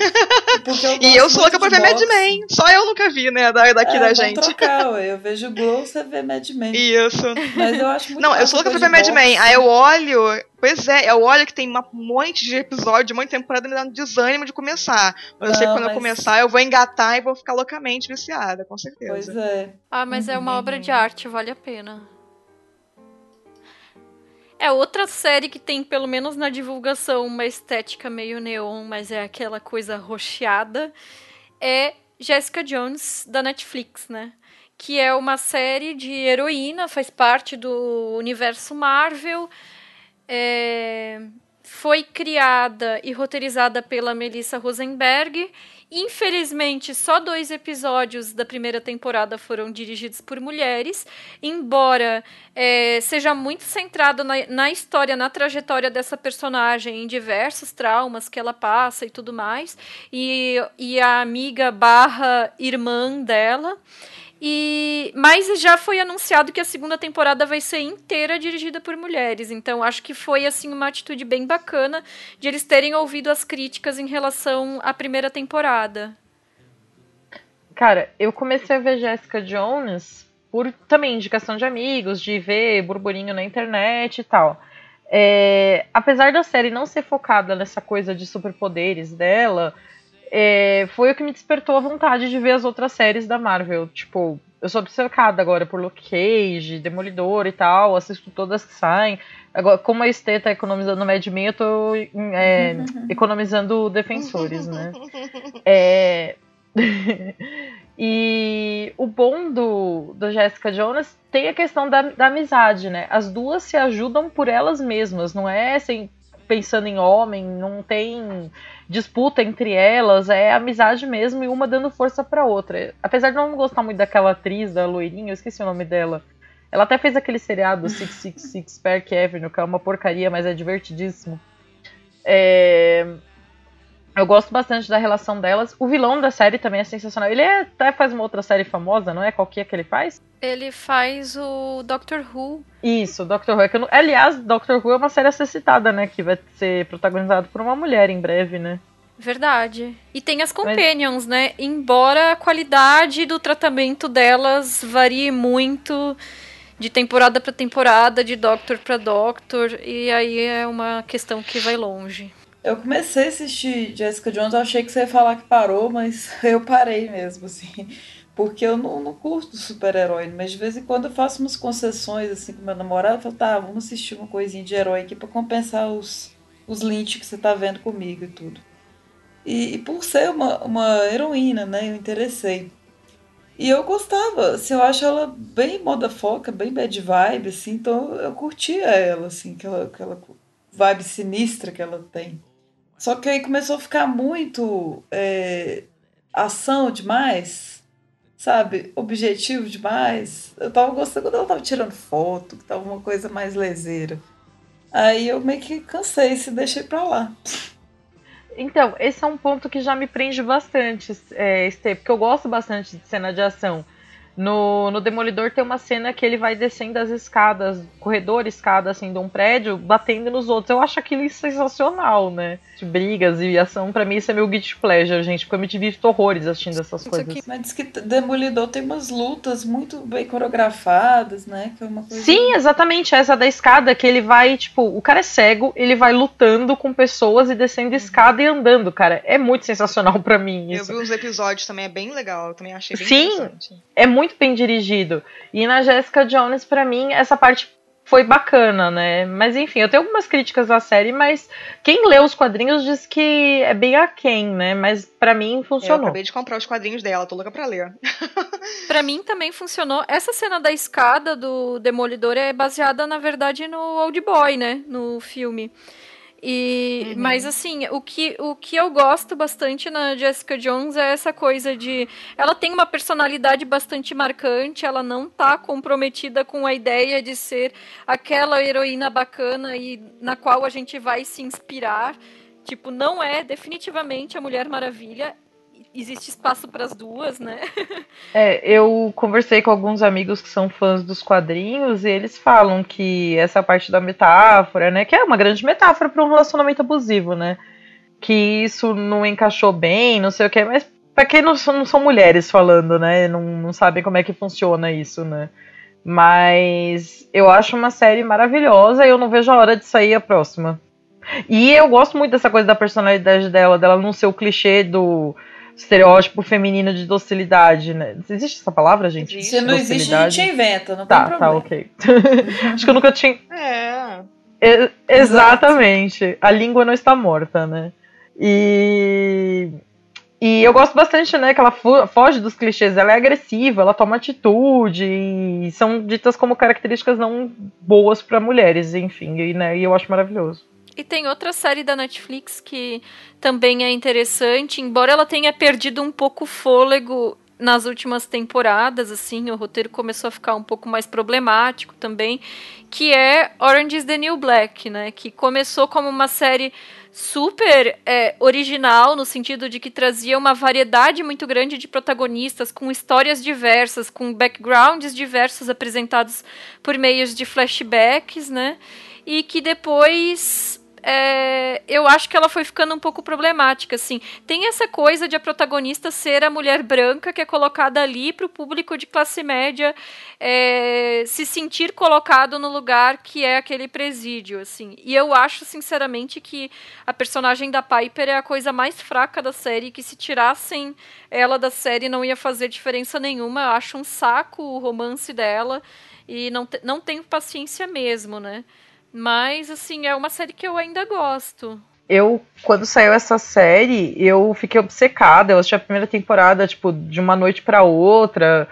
Eu e eu sou louca pra ver Mad. Men. Só eu nunca vi, né? Da, daqui é, da gente. trocar, ué. Eu vejo Glow, você vê Mad Men. Isso. Mas eu acho muito Não, eu sou louca pra ver Mad Men. Aí eu olho. Pois é, eu olho que tem um monte de episódio, um monte de temporada, me dá um desânimo de começar. Mas eu sei que quando eu mas- começar, eu vou engatar e vou ficar loucamente viciada, com certeza. Pois é. Ah, mas é Uhum. uma obra de arte, vale a pena. É outra série que tem, pelo menos na divulgação, uma estética meio neon, mas é aquela coisa rocheada. É Jessica Jones, da Netflix, né? Que é uma série de heroína, faz parte do universo Marvel. É, Foi criada e roteirizada pela Melissa Rosenberg. Infelizmente, só dois episódios da primeira temporada foram dirigidos por mulheres, embora é, seja muito centrado na, na história, na trajetória dessa personagem, em diversos traumas que ela passa e tudo mais, e, e a amiga barra irmã dela. E mas já foi anunciado que a segunda temporada vai ser inteira dirigida por mulheres. Então acho que foi assim uma atitude bem bacana de eles terem ouvido as críticas em relação à primeira temporada. Cara, eu comecei a ver Jessica Jones por também indicação de amigos, de ver burburinho na internet e tal. É, apesar da série não ser focada nessa coisa de superpoderes dela, é, foi o que me despertou a vontade de ver as outras séries da Marvel. Tipo, eu sou obcecada agora por Luke Cage, Demolidor e tal, assisto todas que saem. Agora, como a Estê tá economizando Mad Men, eu tô é, economizando defensores, né? É... e o bom do, do Jessica Jones tem a questão da, da amizade, né? As duas se ajudam por elas mesmas, não é assim, pensando em homem, não tem disputa entre elas, é amizade mesmo e uma dando força pra outra. Apesar de não gostar muito daquela atriz, da loirinha, eu esqueci o nome dela. Ela até fez aquele seriado 666 Park Avenue, que é uma porcaria, mas é divertidíssimo. É... Eu gosto bastante da relação delas. O vilão da série também é sensacional. Ele é- até faz uma outra série famosa, não é? Qual que é que ele faz? Ele faz o Doctor Who. Isso, Doctor Who. É não- Aliás, Doctor Who é uma série a ser citada, né? Que vai ser protagonizada por uma mulher em breve, né? Verdade. E tem as Companions, né? Embora a qualidade do tratamento delas varie muito de temporada pra temporada, de Doctor pra Doctor, e aí é uma questão que vai longe. Eu comecei a assistir Jessica Jones, eu achei que você ia falar que parou, mas eu parei mesmo, assim. Porque eu não, não curto super-herói, mas de vez em quando eu faço umas concessões assim com meu namorado. Eu falo, tá, vamos assistir uma coisinha de herói aqui pra compensar os, os links que você tá vendo comigo e tudo. E, e, por ser uma, uma heroína, né, eu interessei. E eu gostava, assim, eu acho ela bem moda foca, bem bad vibe, assim, então eu curtia ela, assim, aquela, aquela vibe sinistra que ela tem. Só que aí começou a ficar muito é, ação demais, sabe? Objetivo demais. Eu tava gostando quando ela tava tirando foto, que tava uma coisa mais lezeira. Aí eu meio que cansei e deixei pra lá. Então, esse é um ponto que já me prende bastante, é, Estê, porque eu gosto bastante de cena de ação. No, no Demolidor tem uma cena que ele vai descendo as escadas, corredor, escada assim de um prédio, batendo nos outros. Eu acho aquilo sensacional, né? De brigas e ação, para mim isso é meu guilty pleasure, gente, porque eu me divirto horrores assistindo essas coisas. Aqui, mas diz que Demolidor tem umas lutas muito bem coreografadas, né? Que é uma coisa... Sim, exatamente, essa da escada que ele vai, tipo, o cara é cego, ele vai lutando com pessoas e descendo escada e andando, cara. É muito sensacional para mim isso. Eu vi uns episódios também, é bem legal, eu também achei bem Sim, interessante. é muito muito bem dirigido. E na Jessica Jones, para mim, essa parte foi bacana, né? Mas enfim, eu tenho algumas críticas à série, mas quem lê os quadrinhos diz que é bem aquém, né? Mas para mim funcionou. Eu acabei de comprar os quadrinhos dela, tô louca pra ler. para mim também funcionou. Essa cena da escada do Demolidor é baseada, na verdade, no Old Boy, né? No filme. E, uhum. Mas assim, o que, o que eu gosto bastante na Jessica Jones é essa coisa de. Ela tem uma personalidade bastante marcante, ela não tá comprometida com a ideia de ser aquela heroína bacana e na qual a gente vai se inspirar. Tipo, não é definitivamente a Mulher Maravilha existe espaço para as duas, né? é, eu conversei com alguns amigos que são fãs dos quadrinhos e eles falam que essa parte da metáfora, né, que é uma grande metáfora para um relacionamento abusivo, né? Que isso não encaixou bem, não sei o que, mas para quem não são, não são mulheres falando, né? Não, não sabem como é que funciona isso, né? Mas eu acho uma série maravilhosa e eu não vejo a hora de sair a próxima. E eu gosto muito dessa coisa da personalidade dela, dela não ser o clichê do estereótipo feminino de docilidade, né? Existe essa palavra, gente? Se não existe, a gente inventa, não tá, tem tá problema. Tá, ok. Acho que eu nunca tinha. É. E, exatamente. Exato. A língua não está morta, né? E. E eu gosto bastante, né, que ela foge dos clichês, ela é agressiva, ela toma atitude, e são ditas como características não boas para mulheres, enfim, e, né, e eu acho maravilhoso. E tem outra série da Netflix que também é interessante, embora ela tenha perdido um pouco o fôlego nas últimas temporadas, assim, o roteiro começou a ficar um pouco mais problemático também, que é Orange is the New Black, né? Que começou como uma série super é, original, no sentido de que trazia uma variedade muito grande de protagonistas, com histórias diversas, com backgrounds diversos apresentados por meios de flashbacks, né? E que depois é, eu acho que ela foi ficando um pouco problemática, assim. Tem essa coisa de a protagonista ser a mulher branca que é colocada ali para o público de classe média é, se sentir colocado no lugar que é aquele presídio, assim. E eu acho, sinceramente, que a personagem da Piper é a coisa mais fraca da série, que se tirassem ela da série não ia fazer diferença nenhuma. Eu acho um saco o romance dela e não, te, não tenho paciência mesmo, né? Mas, assim, é uma série que eu ainda gosto. Eu, quando saiu essa série, eu fiquei obcecada. Eu assisti a primeira temporada, tipo, de uma noite para outra.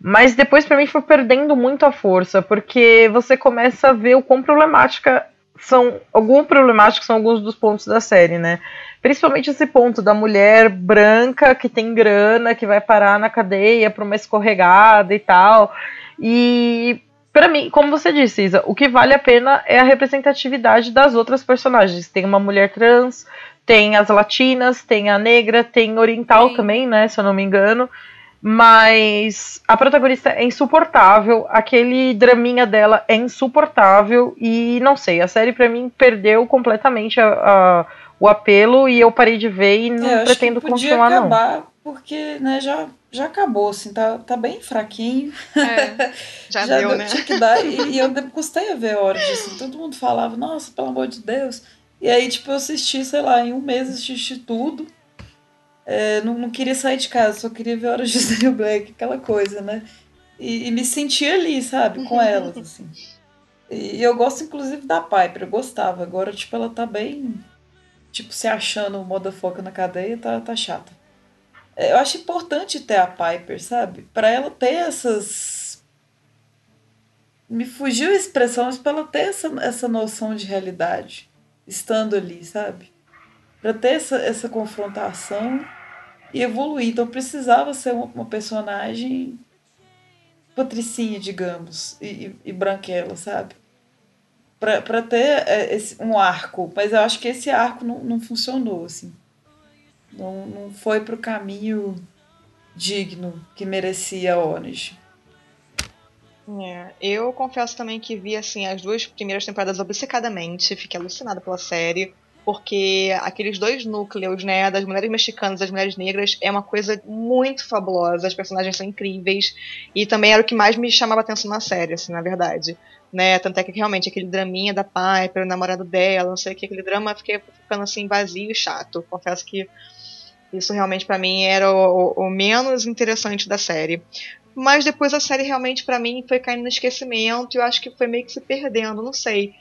Mas depois, para mim, foi perdendo muito a força, porque você começa a ver o quão problemática são. Algum problemático são alguns dos pontos da série, né? Principalmente esse ponto da mulher branca que tem grana, que vai parar na cadeia pra uma escorregada e tal. E para mim, como você disse, Isa, o que vale a pena é a representatividade das outras personagens. Tem uma mulher trans, tem as latinas, tem a negra, tem oriental Sim. também, né? Se eu não me engano. Mas a protagonista é insuportável, aquele draminha dela é insuportável e não sei, a série para mim perdeu completamente a, a, o apelo e eu parei de ver e não é, pretendo continuar não. Porque, né, já já acabou, assim, tá, tá bem fraquinho. É, já, já deu, né? Tinha que dar, e, e eu custei a ver horas, assim, todo mundo falava, nossa, pelo amor de Deus. E aí, tipo, eu assisti, sei lá, em um mês assisti tudo. É, não, não queria sair de casa, só queria ver Horas de Zero Black, aquela coisa, né? E, e me sentir ali, sabe, com elas, assim. E eu gosto, inclusive, da Piper, eu gostava. Agora, tipo, ela tá bem, tipo, se achando moda foca na cadeia, tá, tá chata. É, eu acho importante ter a Piper, sabe? Para ela ter essas. Me fugiu a expressão, mas pra ela ter essa, essa noção de realidade estando ali, sabe? Para ter essa, essa confrontação e evoluir. Então precisava ser uma, uma personagem patricinha, digamos, e, e, e branquela, sabe? Para ter é, esse, um arco. Mas eu acho que esse arco não, não funcionou, assim. Não, não foi pro caminho digno que merecia Orange. É, eu confesso também que vi assim as duas primeiras temporadas obcecadamente, fiquei alucinada pela série, porque aqueles dois núcleos, né, das mulheres mexicanas das mulheres negras é uma coisa muito fabulosa, as personagens são incríveis e também era o que mais me chamava atenção na série, assim, na verdade, né, tanto é que realmente aquele draminha da Piper, o namorado dela, não sei o que, aquele drama fiquei ficando assim vazio e chato, confesso que isso realmente para mim era o, o, menos interessante da série. Mas depois a série realmente para mim foi caindo no esquecimento e eu acho que foi meio que se perdendo, não sei.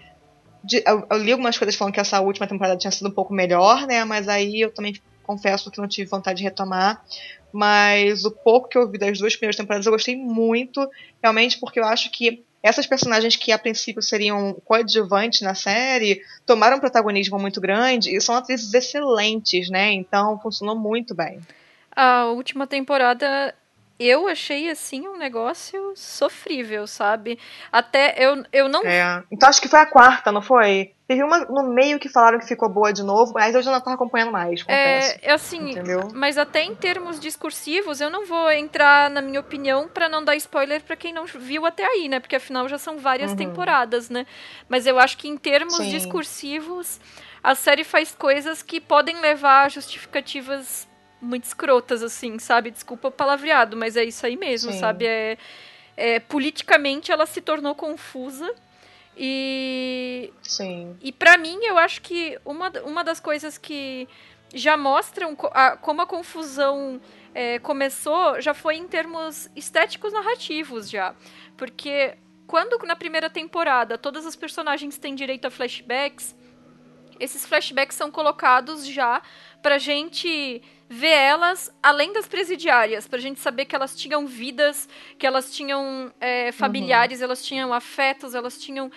De, eu, eu, li algumas coisas falando que essa última temporada tinha sido um pouco melhor, né? Mas aí eu também confesso que não tive vontade de retomar. Mas o pouco que eu vi das duas primeiras temporadas eu gostei muito, realmente, porque eu acho que essas personagens que a princípio seriam coadjuvantes na série tomaram um protagonismo muito grande e são atrizes excelentes, né? Então funcionou muito bem. A última temporada eu achei assim um negócio sofrível, sabe? Até eu, eu não. É. Então acho que foi a quarta, não foi? Teve uma no meio que falaram que ficou boa de novo, mas eu já não tava acompanhando mais, confesso. É, assim, Entendeu? mas até em termos discursivos, eu não vou entrar na minha opinião para não dar spoiler para quem não viu até aí, né? Porque afinal já são várias uhum. temporadas, né? Mas eu acho que em termos Sim. discursivos, a série faz coisas que podem levar a justificativas muito escrotas, assim, sabe? Desculpa o palavreado, mas é isso aí mesmo, Sim. sabe? É, é, politicamente ela se tornou confusa. E. Sim. E para mim, eu acho que uma, uma das coisas que já mostram a, como a confusão é, começou já foi em termos estéticos narrativos já. Porque quando na primeira temporada todas as personagens têm direito a flashbacks, esses flashbacks são colocados já pra gente ver elas além das presidiárias, pra gente saber que elas tinham vidas, que elas tinham é, familiares, uhum. elas tinham afetos, elas tinham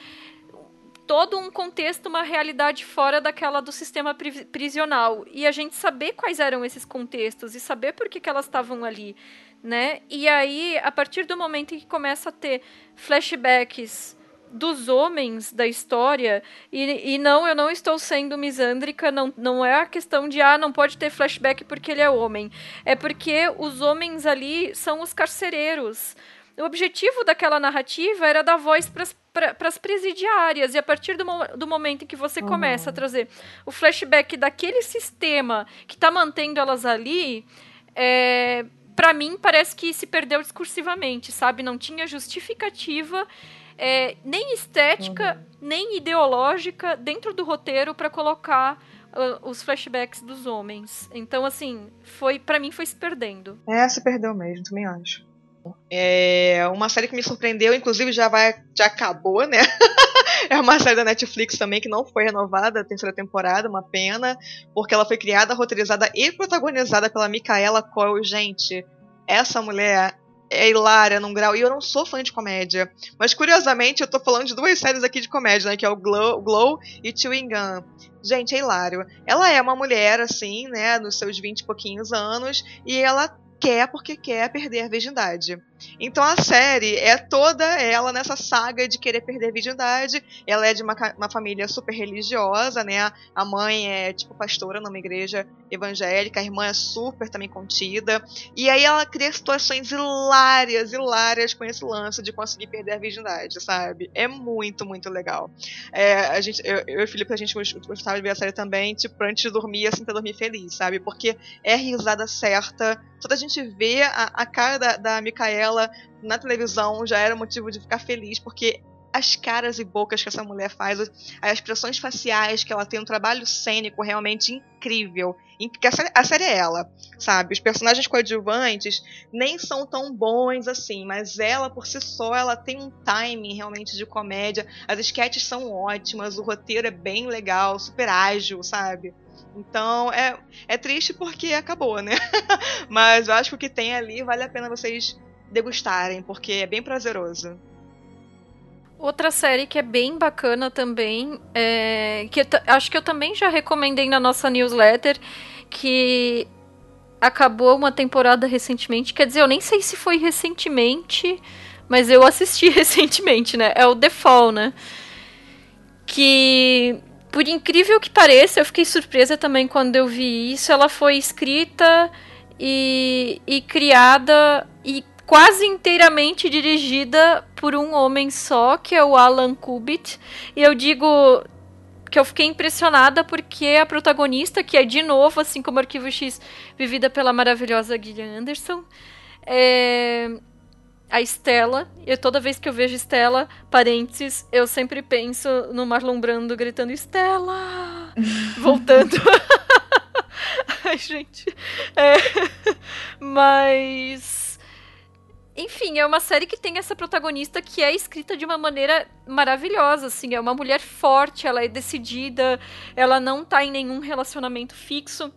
todo um contexto, uma realidade fora daquela do sistema pri prisional. E a gente saber quais eram esses contextos e saber por que, que elas estavam ali, né? E aí, a partir do momento em que começa a ter flashbacks dos homens da história, e, e não, eu não estou sendo misândrica, não, não é a questão de, ah, não pode ter flashback porque ele é homem. É porque os homens ali são os carcereiros. O objetivo daquela narrativa era dar voz para as presidiárias, e a partir do, do momento em que você uhum. começa a trazer o flashback daquele sistema que está mantendo elas ali, é, para mim parece que se perdeu discursivamente, sabe? Não tinha justificativa é, nem estética, uhum. nem ideológica dentro do roteiro para colocar uh, os flashbacks dos homens. Então, assim, foi para mim foi se perdendo. É, se perdeu mesmo, também acho. É uma série que me surpreendeu, inclusive já vai, já acabou, né? é uma série da Netflix também que não foi renovada a terceira temporada, uma pena, porque ela foi criada, roteirizada e protagonizada pela Micaela Coel. Gente, essa mulher é hilária num grau. E eu não sou fã de comédia. Mas curiosamente, eu tô falando de duas séries aqui de comédia, né? Que é o Glow, Glow e Chewing Gum. Gente, é hilário. Ela é uma mulher, assim, né? Nos seus 20 e pouquinhos anos. E ela quer porque quer perder a virgindade. Então a série é toda ela nessa saga de querer perder virgindade. Ela é de uma, uma família super religiosa, né? A mãe é tipo pastora numa igreja evangélica, a irmã é super também contida. E aí ela cria situações hilárias, hilárias com esse lance de conseguir perder a virgindade, sabe? É muito, muito legal. É, a gente, eu, eu e o Felipe, a gente gostava de ver a série também, tipo, antes de dormir, assim, pra dormir feliz, sabe? Porque é risada certa. Só a gente vê a, a cara da, da Micaela na televisão já era motivo de ficar feliz, porque as caras e bocas que essa mulher faz, as expressões faciais que ela tem, um trabalho cênico realmente incrível. Porque a série, é ela, sabe? Os personagens coadjuvantes nem são tão bons assim, mas ela por si só, ela tem um timing realmente de comédia. As sketches são ótimas, o roteiro é bem legal, super ágil, sabe? Então é, é triste porque acabou, né? mas eu acho que o que tem ali vale a pena vocês degustarem, porque é bem prazeroso. Outra série que é bem bacana também, é, que acho que eu também já recomendei na nossa newsletter, que acabou uma temporada recentemente. Quer dizer, eu nem sei se foi recentemente, mas eu assisti recentemente, né? É o The Fall, né? Que, por incrível que pareça, eu fiquei surpresa também quando eu vi isso. Ela foi escrita e, e criada e quase inteiramente dirigida por um homem só, que é o Alan Kubit. E eu digo que eu fiquei impressionada porque a protagonista, que é de novo, assim como Arquivo X, vivida pela maravilhosa Gillian Anderson, é a Estela. E toda vez que eu vejo Estela, parênteses, eu sempre penso no Marlon Brando gritando Estela! Voltando. Ai, gente. É... Mas enfim, é uma série que tem essa protagonista que é escrita de uma maneira maravilhosa, assim, é uma mulher forte, ela é decidida, ela não tá em nenhum relacionamento fixo.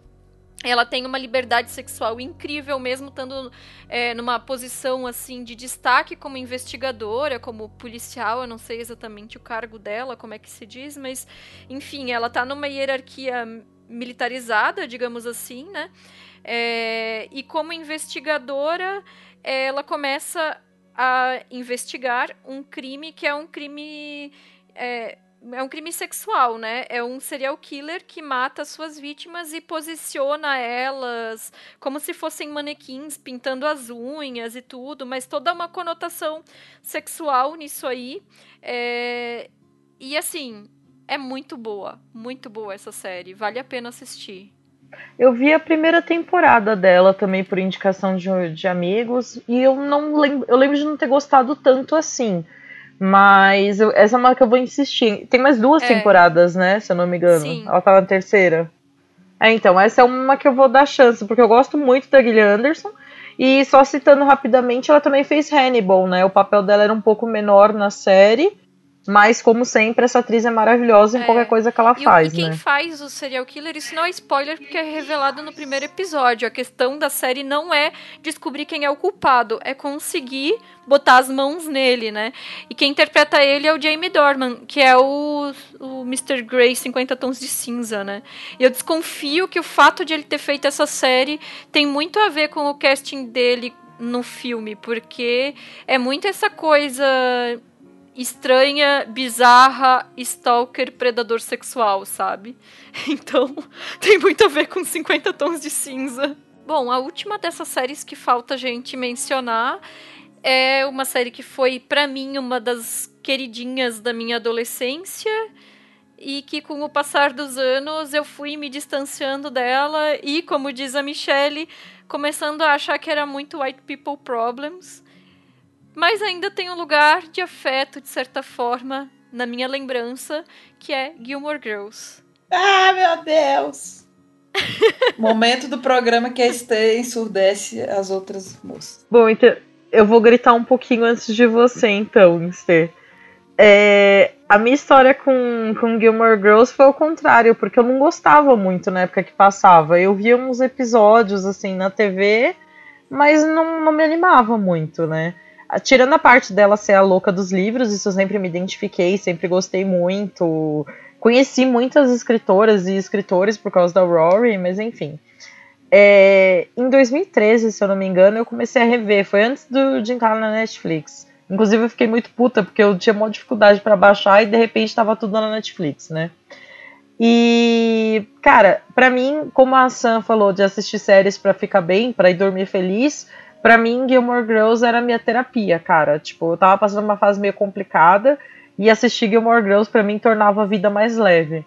Ela tem uma liberdade sexual incrível, mesmo estando é, numa posição assim de destaque como investigadora, como policial. Eu não sei exatamente o cargo dela, como é que se diz, mas enfim, ela tá numa hierarquia militarizada, digamos assim, né? É, e como investigadora, ela começa a investigar um crime que é um crime. É, é um crime sexual, né? É um serial killer que mata suas vítimas e posiciona elas como se fossem manequins, pintando as unhas e tudo, mas toda uma conotação sexual nisso aí. É... E assim, é muito boa, muito boa essa série, vale a pena assistir. Eu vi a primeira temporada dela também por indicação de, de amigos e eu não lembro, eu lembro de não ter gostado tanto assim. Mas eu, essa é uma que eu vou insistir. Tem mais duas é. temporadas, né? Se eu não me engano. Sim. Ela tá na terceira. É, então, essa é uma que eu vou dar chance, porque eu gosto muito da Gillian Anderson. E só citando rapidamente, ela também fez Hannibal, né? O papel dela era um pouco menor na série. Mas, como sempre, essa atriz é maravilhosa em é. qualquer coisa que ela e, faz, e quem né? faz o serial killer, isso não é spoiler porque é revelado no primeiro episódio. A questão da série não é descobrir quem é o culpado, é conseguir botar as mãos nele, né? E quem interpreta ele é o Jamie Dorman, que é o, o Mr. Grey 50 Tons de Cinza, né? E eu desconfio que o fato de ele ter feito essa série tem muito a ver com o casting dele no filme, porque é muito essa coisa estranha, bizarra, stalker, predador sexual, sabe? Então, tem muito a ver com 50 tons de cinza. Bom, a última dessas séries que falta a gente mencionar é uma série que foi, para mim, uma das queridinhas da minha adolescência e que com o passar dos anos eu fui me distanciando dela e, como diz a Michelle, começando a achar que era muito white people problems mas ainda tem um lugar de afeto, de certa forma, na minha lembrança, que é Gilmore Girls. Ah, meu Deus! Momento do programa que a Estê ensurdece as outras moças. Bom, então eu vou gritar um pouquinho antes de você, então, Estê. É, a minha história com, com Gilmore Girls foi o contrário, porque eu não gostava muito na época que passava. Eu via uns episódios assim na TV, mas não, não me animava muito, né? Tirando a parte dela ser a louca dos livros, isso eu sempre me identifiquei, sempre gostei muito. Conheci muitas escritoras e escritores por causa da Rory, mas enfim. É, em 2013, se eu não me engano, eu comecei a rever. Foi antes do, de entrar na Netflix. Inclusive, eu fiquei muito puta, porque eu tinha uma dificuldade para baixar e de repente estava tudo na Netflix, né? E, cara, para mim, como a Sam falou de assistir séries para ficar bem, para ir dormir feliz, para mim, Gilmore Girls era minha terapia, cara. Tipo, eu tava passando uma fase meio complicada e assistir Gilmore Girls para mim tornava a vida mais leve.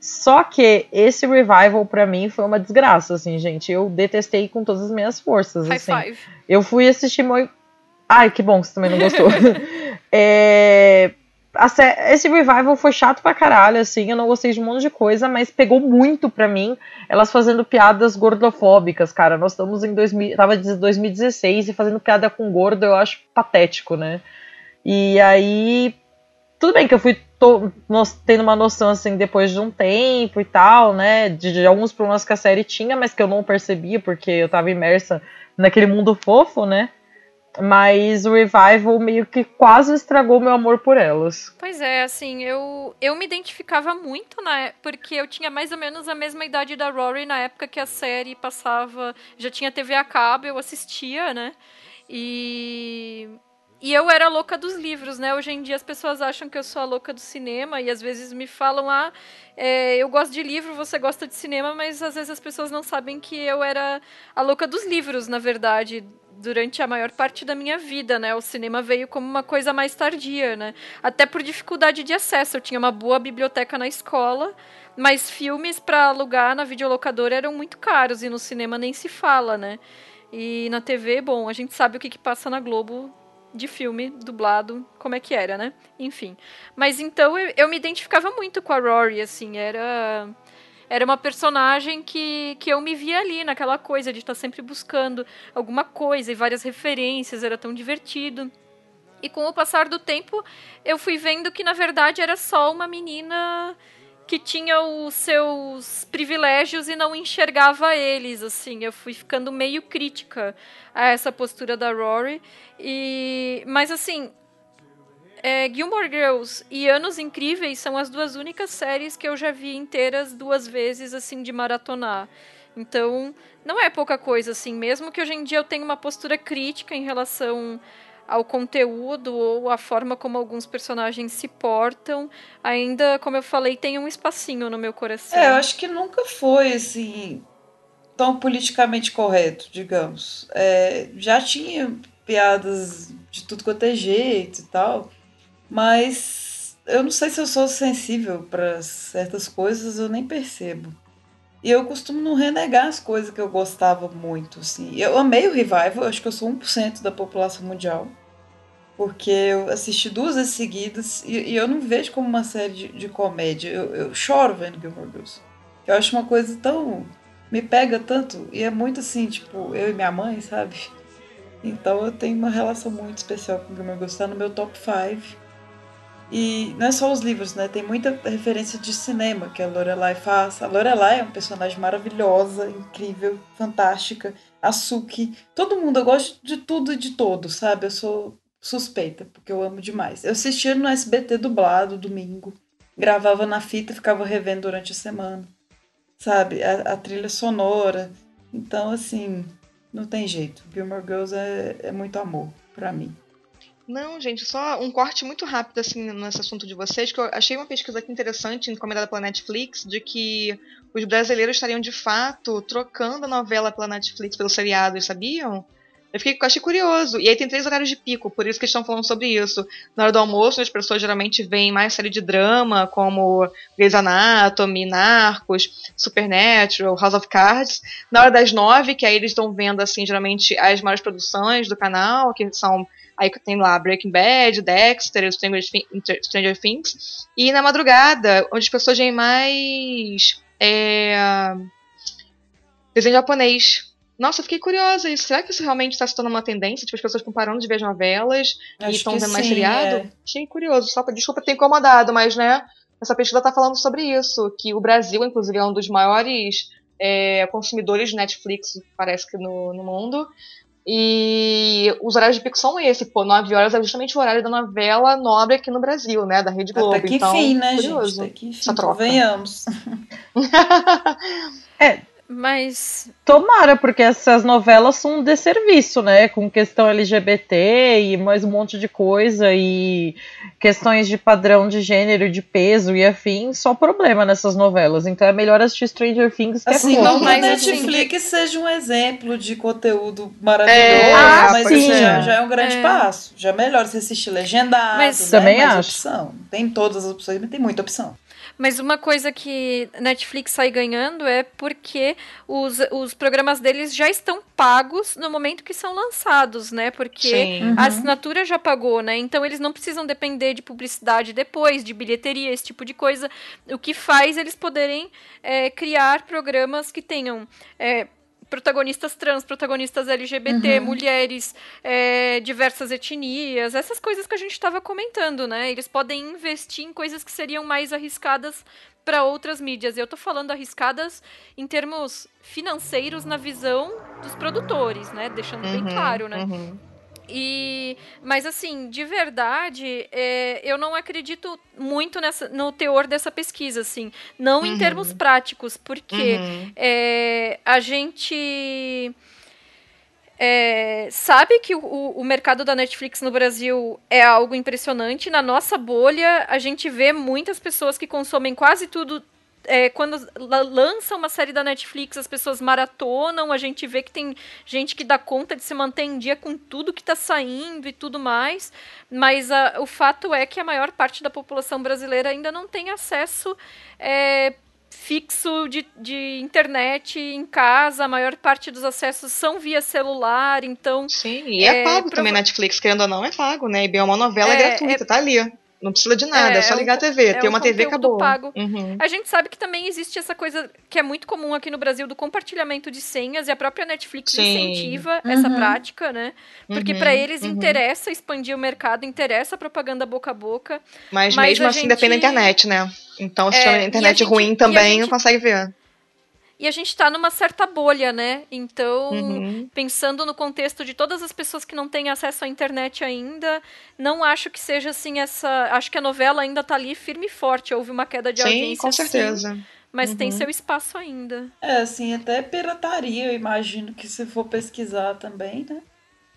Só que esse revival para mim foi uma desgraça, assim, gente. Eu detestei com todas as minhas forças, High assim. Five. Eu fui assistir muito. Ai, que bom que você também não gostou. é... esse revival foi chato pra caralho, assim, eu não gostei de um monte de coisa, mas pegou muito pra mim elas fazendo piadas gordofóbicas, cara. Nós estamos em 2000, tava 2016 e fazendo piada com gordo, eu acho patético, né? E aí, tudo bem que eu fui tô, tendo uma noção, assim, depois de um tempo e tal, né, de, de alguns problemas que a série tinha, mas que eu não percebia porque eu tava imersa naquele mundo fofo, né? Mas o Revival meio que quase estragou meu amor por elas. Pois é, assim, eu, eu me identificava muito, né? Porque eu tinha mais ou menos a mesma idade da Rory na época que a série passava. Já tinha TV a cabo, eu assistia, né? E. E eu era louca dos livros, né? Hoje em dia as pessoas acham que eu sou a louca do cinema e às vezes me falam: ah, é, eu gosto de livro, você gosta de cinema, mas às vezes as pessoas não sabem que eu era a louca dos livros, na verdade durante a maior parte da minha vida, né? O cinema veio como uma coisa mais tardia, né? Até por dificuldade de acesso. Eu tinha uma boa biblioteca na escola, mas filmes para alugar na videolocadora eram muito caros e no cinema nem se fala, né? E na TV, bom, a gente sabe o que, que passa na Globo de filme dublado, como é que era, né? Enfim. Mas então eu, eu me identificava muito com a Rory, assim, era era uma personagem que, que eu me via ali, naquela coisa de estar sempre buscando alguma coisa e várias referências, era tão divertido. E com o passar do tempo, eu fui vendo que na verdade era só uma menina que tinha os seus privilégios e não enxergava eles, assim. Eu fui ficando meio crítica a essa postura da Rory. E mas assim, é, Gilmore Girls e Anos Incríveis são as duas únicas séries que eu já vi inteiras duas vezes, assim, de maratonar. Então, não é pouca coisa, assim. Mesmo que hoje em dia eu tenha uma postura crítica em relação ao conteúdo ou à forma como alguns personagens se portam, ainda, como eu falei, tem um espacinho no meu coração. É, eu acho que nunca foi, assim, tão politicamente correto, digamos. É, já tinha piadas de tudo quanto é jeito e tal. Mas eu não sei se eu sou sensível para certas coisas, eu nem percebo. E eu costumo não renegar as coisas que eu gostava muito, assim. Eu amei o Revival, acho que eu sou 1% da população mundial. Porque eu assisti duas vezes seguidas e, e eu não vejo como uma série de, de comédia. Eu, eu, choro vendo Gilmore Girls. Eu acho uma coisa tão... Me pega tanto. E é muito assim, tipo, eu e minha mãe, sabe? Então eu tenho uma relação muito especial com Gilmore Girls. Tá no meu top 5 e não é só os livros, né? Tem muita referência de cinema que a Lorelai faz. A Lorelai é uma personagem maravilhosa, incrível, fantástica. A Suki. Todo mundo, eu gosto de tudo e de todos, sabe? Eu sou suspeita, porque eu amo demais. Eu assistia no SBT dublado, domingo. Gravava na fita e ficava revendo durante a semana. Sabe? A, a trilha sonora. Então, assim, não tem jeito. Gilmore Girls é, é muito amor para mim. Não, gente, só um corte muito rápido assim nesse assunto de vocês, que eu achei uma pesquisa aqui interessante encomendada pela Netflix de que os brasileiros estariam de fato trocando a novela pela Netflix pelos seriados, sabiam? Eu fiquei, eu achei curioso. E aí tem três horários de pico, por isso que estão falando sobre isso. Na hora do almoço, as pessoas geralmente veem mais série de drama, como Grey's Anatomy, Narcos, Supernatural, House of Cards. Na hora das nove, que aí eles estão vendo, assim, geralmente as maiores produções do canal, que são Aí tem lá Breaking Bad, Dexter, Stranger, Stranger Things. E na madrugada, onde as pessoas veem mais. É, desenho japonês. Nossa, fiquei curiosa. Será que isso realmente está se tornando uma tendência? Tipo, as pessoas estão parando de ver novelas Acho e estão vendo sim, mais seriado? É. Achei curioso. Só pra, desculpa ter incomodado, mas, né? Essa pesquisa está falando sobre isso. Que o Brasil, inclusive, é um dos maiores é, consumidores de Netflix, parece que no, no mundo. E os horários de pico são esse, pô, 9 horas é justamente o horário da novela nobre aqui no Brasil, né, da Rede Globo. Até que então, fim, né, curioso, gente? Até que fim, venhamos. é, mas. Tomara, porque essas novelas são um desserviço, né? Com questão LGBT e mais um monte de coisa, e questões de padrão de gênero, de peso e afim, só problema nessas novelas. Então é melhor assistir Stranger Things que assim, é Não que a Netflix assim, seja um exemplo de conteúdo maravilhoso, é, ah, mas sim. Já, já, é um grande é. passo. Já é melhor você assistir legendado, mas né? também mais acho. opção. Tem todas as opções, mas tem muita opção. Mas uma coisa que Netflix sai ganhando é porque os, os programas deles já estão pagos no momento que são lançados, né? Porque. Uhum. a assinatura já pagou, né? Então eles não precisam depender de publicidade depois, de bilheteria, esse tipo de coisa. O que faz eles poderem é, criar programas que tenham. É, protagonistas trans, protagonistas LGBT, Uhum. mulheres, é, diversas etnias, essas coisas que a gente estava comentando, né? Eles podem investir em coisas que seriam mais arriscadas para outras mídias. E eu tô falando arriscadas em termos financeiros na visão dos produtores, né? Deixando bem Uhum, claro, né? uhum. E, mas assim, de verdade, é, eu não acredito muito nessa, no teor dessa pesquisa, assim. Não em Uhum. termos práticos, porque Uhum. é, a gente é, sabe que o, o mercado da Netflix no Brasil é algo impressionante. Na nossa bolha, a gente vê muitas pessoas que consomem quase tudo. É, quando la- lança uma série da Netflix, as pessoas maratonam, a gente vê que tem gente que dá conta de se manter em dia com tudo que está saindo e tudo mais. Mas ah, o fato é que a maior parte da população brasileira ainda não tem acesso é, fixo de, de internet em casa, a maior parte dos acessos são via celular, então... Sim, e é, pago também Netflix, querendo ou não, é pago, né? E é uma novela É, gratuita, tá ali. Não precisa de nada, é, só é ligar um- a TV. é Tem um uma TV acabou. pago. Uhum. A gente sabe que também existe essa coisa que é muito comum aqui no Brasil do compartilhamento de senhas e a própria Netflix Sim. incentiva essa Uhum. prática, né? Porque Uhum, pra eles uhum. interessa expandir o mercado, interessa a propaganda boca a boca. Mas, mesmo a assim gente- depende da internet, né? Então, se É, tiver a internet gente- ruim a também, gente- não consegue ver. E a gente tá numa certa bolha, né? Então, Uhum. pensando no contexto de todas as pessoas que não têm acesso à internet ainda, não acho que seja assim essa. Acho que a novela ainda tá ali firme e forte. Houve uma queda de Sim, audiência. com certeza. sim, mas tem Uhum. seu espaço ainda. É, assim, até pirataria, eu imagino que se for pesquisar também, né?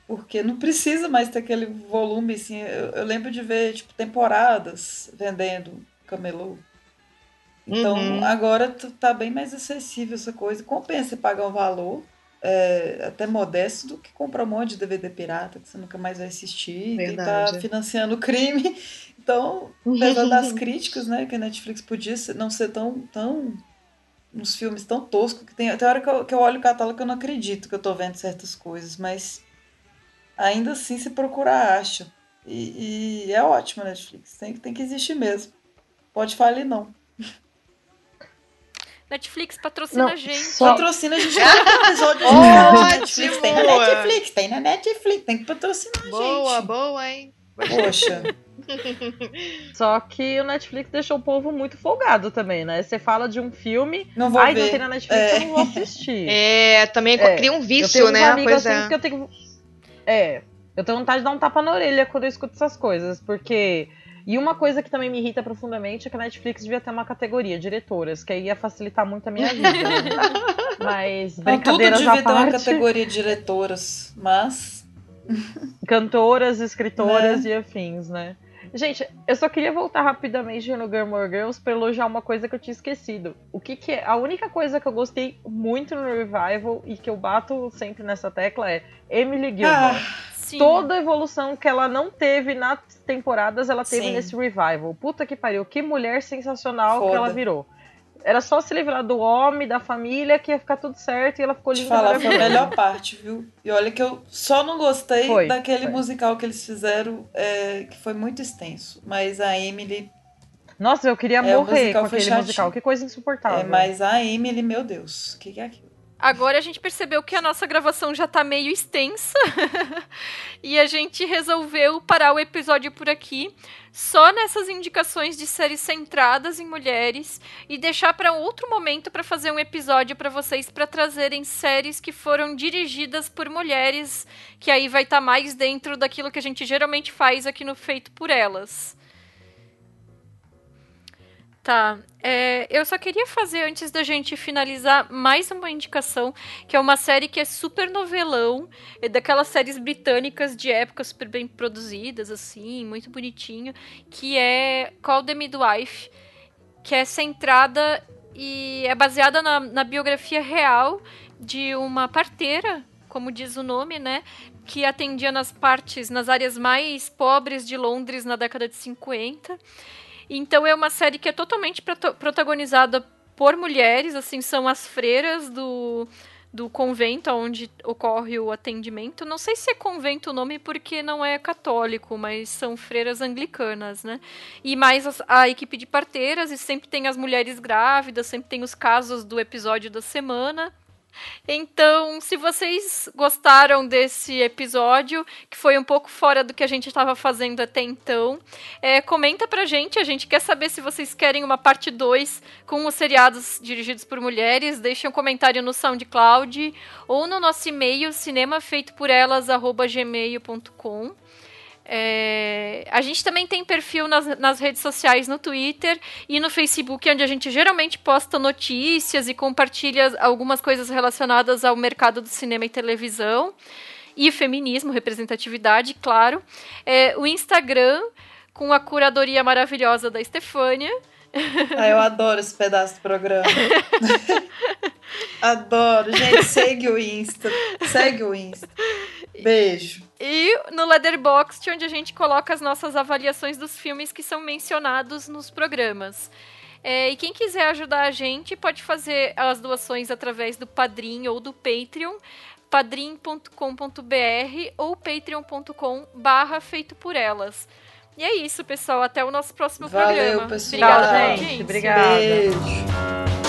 Porque não precisa mais ter aquele volume, assim. Eu, eu lembro de ver, tipo, temporadas vendendo camelô. Então, Uhum. agora t- tá bem mais acessível essa coisa. Compensa pagar um valor é, até modesto do que comprar um monte de DVD pirata que você nunca mais vai assistir. Quem tá Verdade. financiando o crime. Então, apesar das críticas, né, que a Netflix podia ser- não ser tão, tão uns filmes tão toscos que tem. Tem hora que eu, que eu olho o catálogo eu não acredito que eu tô vendo certas coisas, mas ainda assim se procurar acha. E, e é ótimo a Netflix. Tem, tem que existir mesmo. Pode falir, não. Netflix patrocina Não, a gente. só- Patrocina a gente todo episódio de Netflix. Tem na Netflix, tem na Netflix. Tem que patrocinar a Boa, gente. boa, hein? Poxa. Só que o Netflix deixou o povo muito folgado também, né? Você fala de um filme, Não vou ai, ver. não tem na Netflix, É. eu não vou assistir. É, também É, cria um eu vício, tenho uns né? amigos Pois assim é. que eu tenho. É, eu tenho vontade de dar um tapa na orelha quando eu escuto essas coisas, porque. E uma coisa que também me irrita profundamente é que a Netflix devia ter uma categoria, diretoras, que aí ia facilitar muito a minha vida. né? Mas, Não, tudo brincadeiras devia à ter uma parte, categoria de diretoras, mas. cantoras, escritoras Né? e afins, né? Gente, eu só queria voltar rapidamente no Gilmore Girls pra elogiar uma coisa que eu tinha esquecido. O que que é? A única coisa que eu gostei muito no Revival e que eu bato sempre nessa tecla é Emily Gilmore. Sim. Toda a evolução que ela não teve nas temporadas, ela teve Sim. nesse Revival. Puta que pariu, que mulher sensacional que Foda. ela virou. Era só se livrar do homem, da família, que ia ficar tudo certo e ela ficou linda. falar, foi a melhor parte, viu? E olha que eu só não gostei Foi, daquele foi. musical que eles fizeram, é, que foi muito extenso. Mas a Emily. Nossa, eu queria É, morrer com aquele chatinho. musical. Que coisa insuportável. É, mas a Emily, meu Deus, o que, que é aquilo? Agora a gente percebeu que a nossa gravação já tá meio extensa e a gente resolveu parar o episódio por aqui, só nessas indicações de séries centradas em mulheres e deixar para outro momento para fazer um episódio para vocês para trazerem séries que foram dirigidas por mulheres, que aí vai estar mais dentro daquilo que a gente geralmente faz aqui no Feito por Elas. Tá. É, eu só queria fazer, antes da gente finalizar, mais uma indicação, que é uma série que é super novelão, é daquelas séries britânicas de época super bem produzidas, assim, muito bonitinho, que é Call the Midwife, que é centrada e é baseada na, na biografia real de uma parteira, como diz o nome, né? Que atendia nas partes, nas áreas mais pobres de Londres na década de 50. Então é uma série que é totalmente protagonizada por mulheres, assim, são as freiras do do convento onde ocorre o atendimento. Não sei se é convento o nome porque não é católico, mas são freiras anglicanas, né? E mais a, a equipe de parteiras e sempre tem as mulheres grávidas, sempre tem os casos do episódio da semana. Então, se vocês gostaram desse episódio, que foi um pouco fora do que a gente estava fazendo até então, é, comenta pra gente. A gente quer saber se vocês querem uma parte 2 com os seriados dirigidos por mulheres. Deixem um comentário no SoundCloud ou no nosso e-mail cinemafeitoporelas.gmail.com. É, a gente também tem perfil nas, nas redes sociais, no Twitter e no Facebook, onde a gente geralmente posta notícias e compartilha algumas coisas relacionadas ao mercado do cinema e televisão. E feminismo, representatividade, claro. É, o Instagram, com a curadoria maravilhosa da Estefânia. Ah, eu adoro esse pedaço do programa. adoro. Gente, segue o Insta. Segue o Insta. Beijo. E no Leatherbox, onde a gente coloca as nossas avaliações dos filmes que são mencionados nos programas. É, e quem quiser ajudar a gente pode fazer as doações através do Padrim ou do Patreon, padrim.com.br ou patreon.com barra feito por elas. E é isso, pessoal. Até o nosso próximo Valeu, programa. Pessoal. Obrigada, gente. Obrigada. Beijo.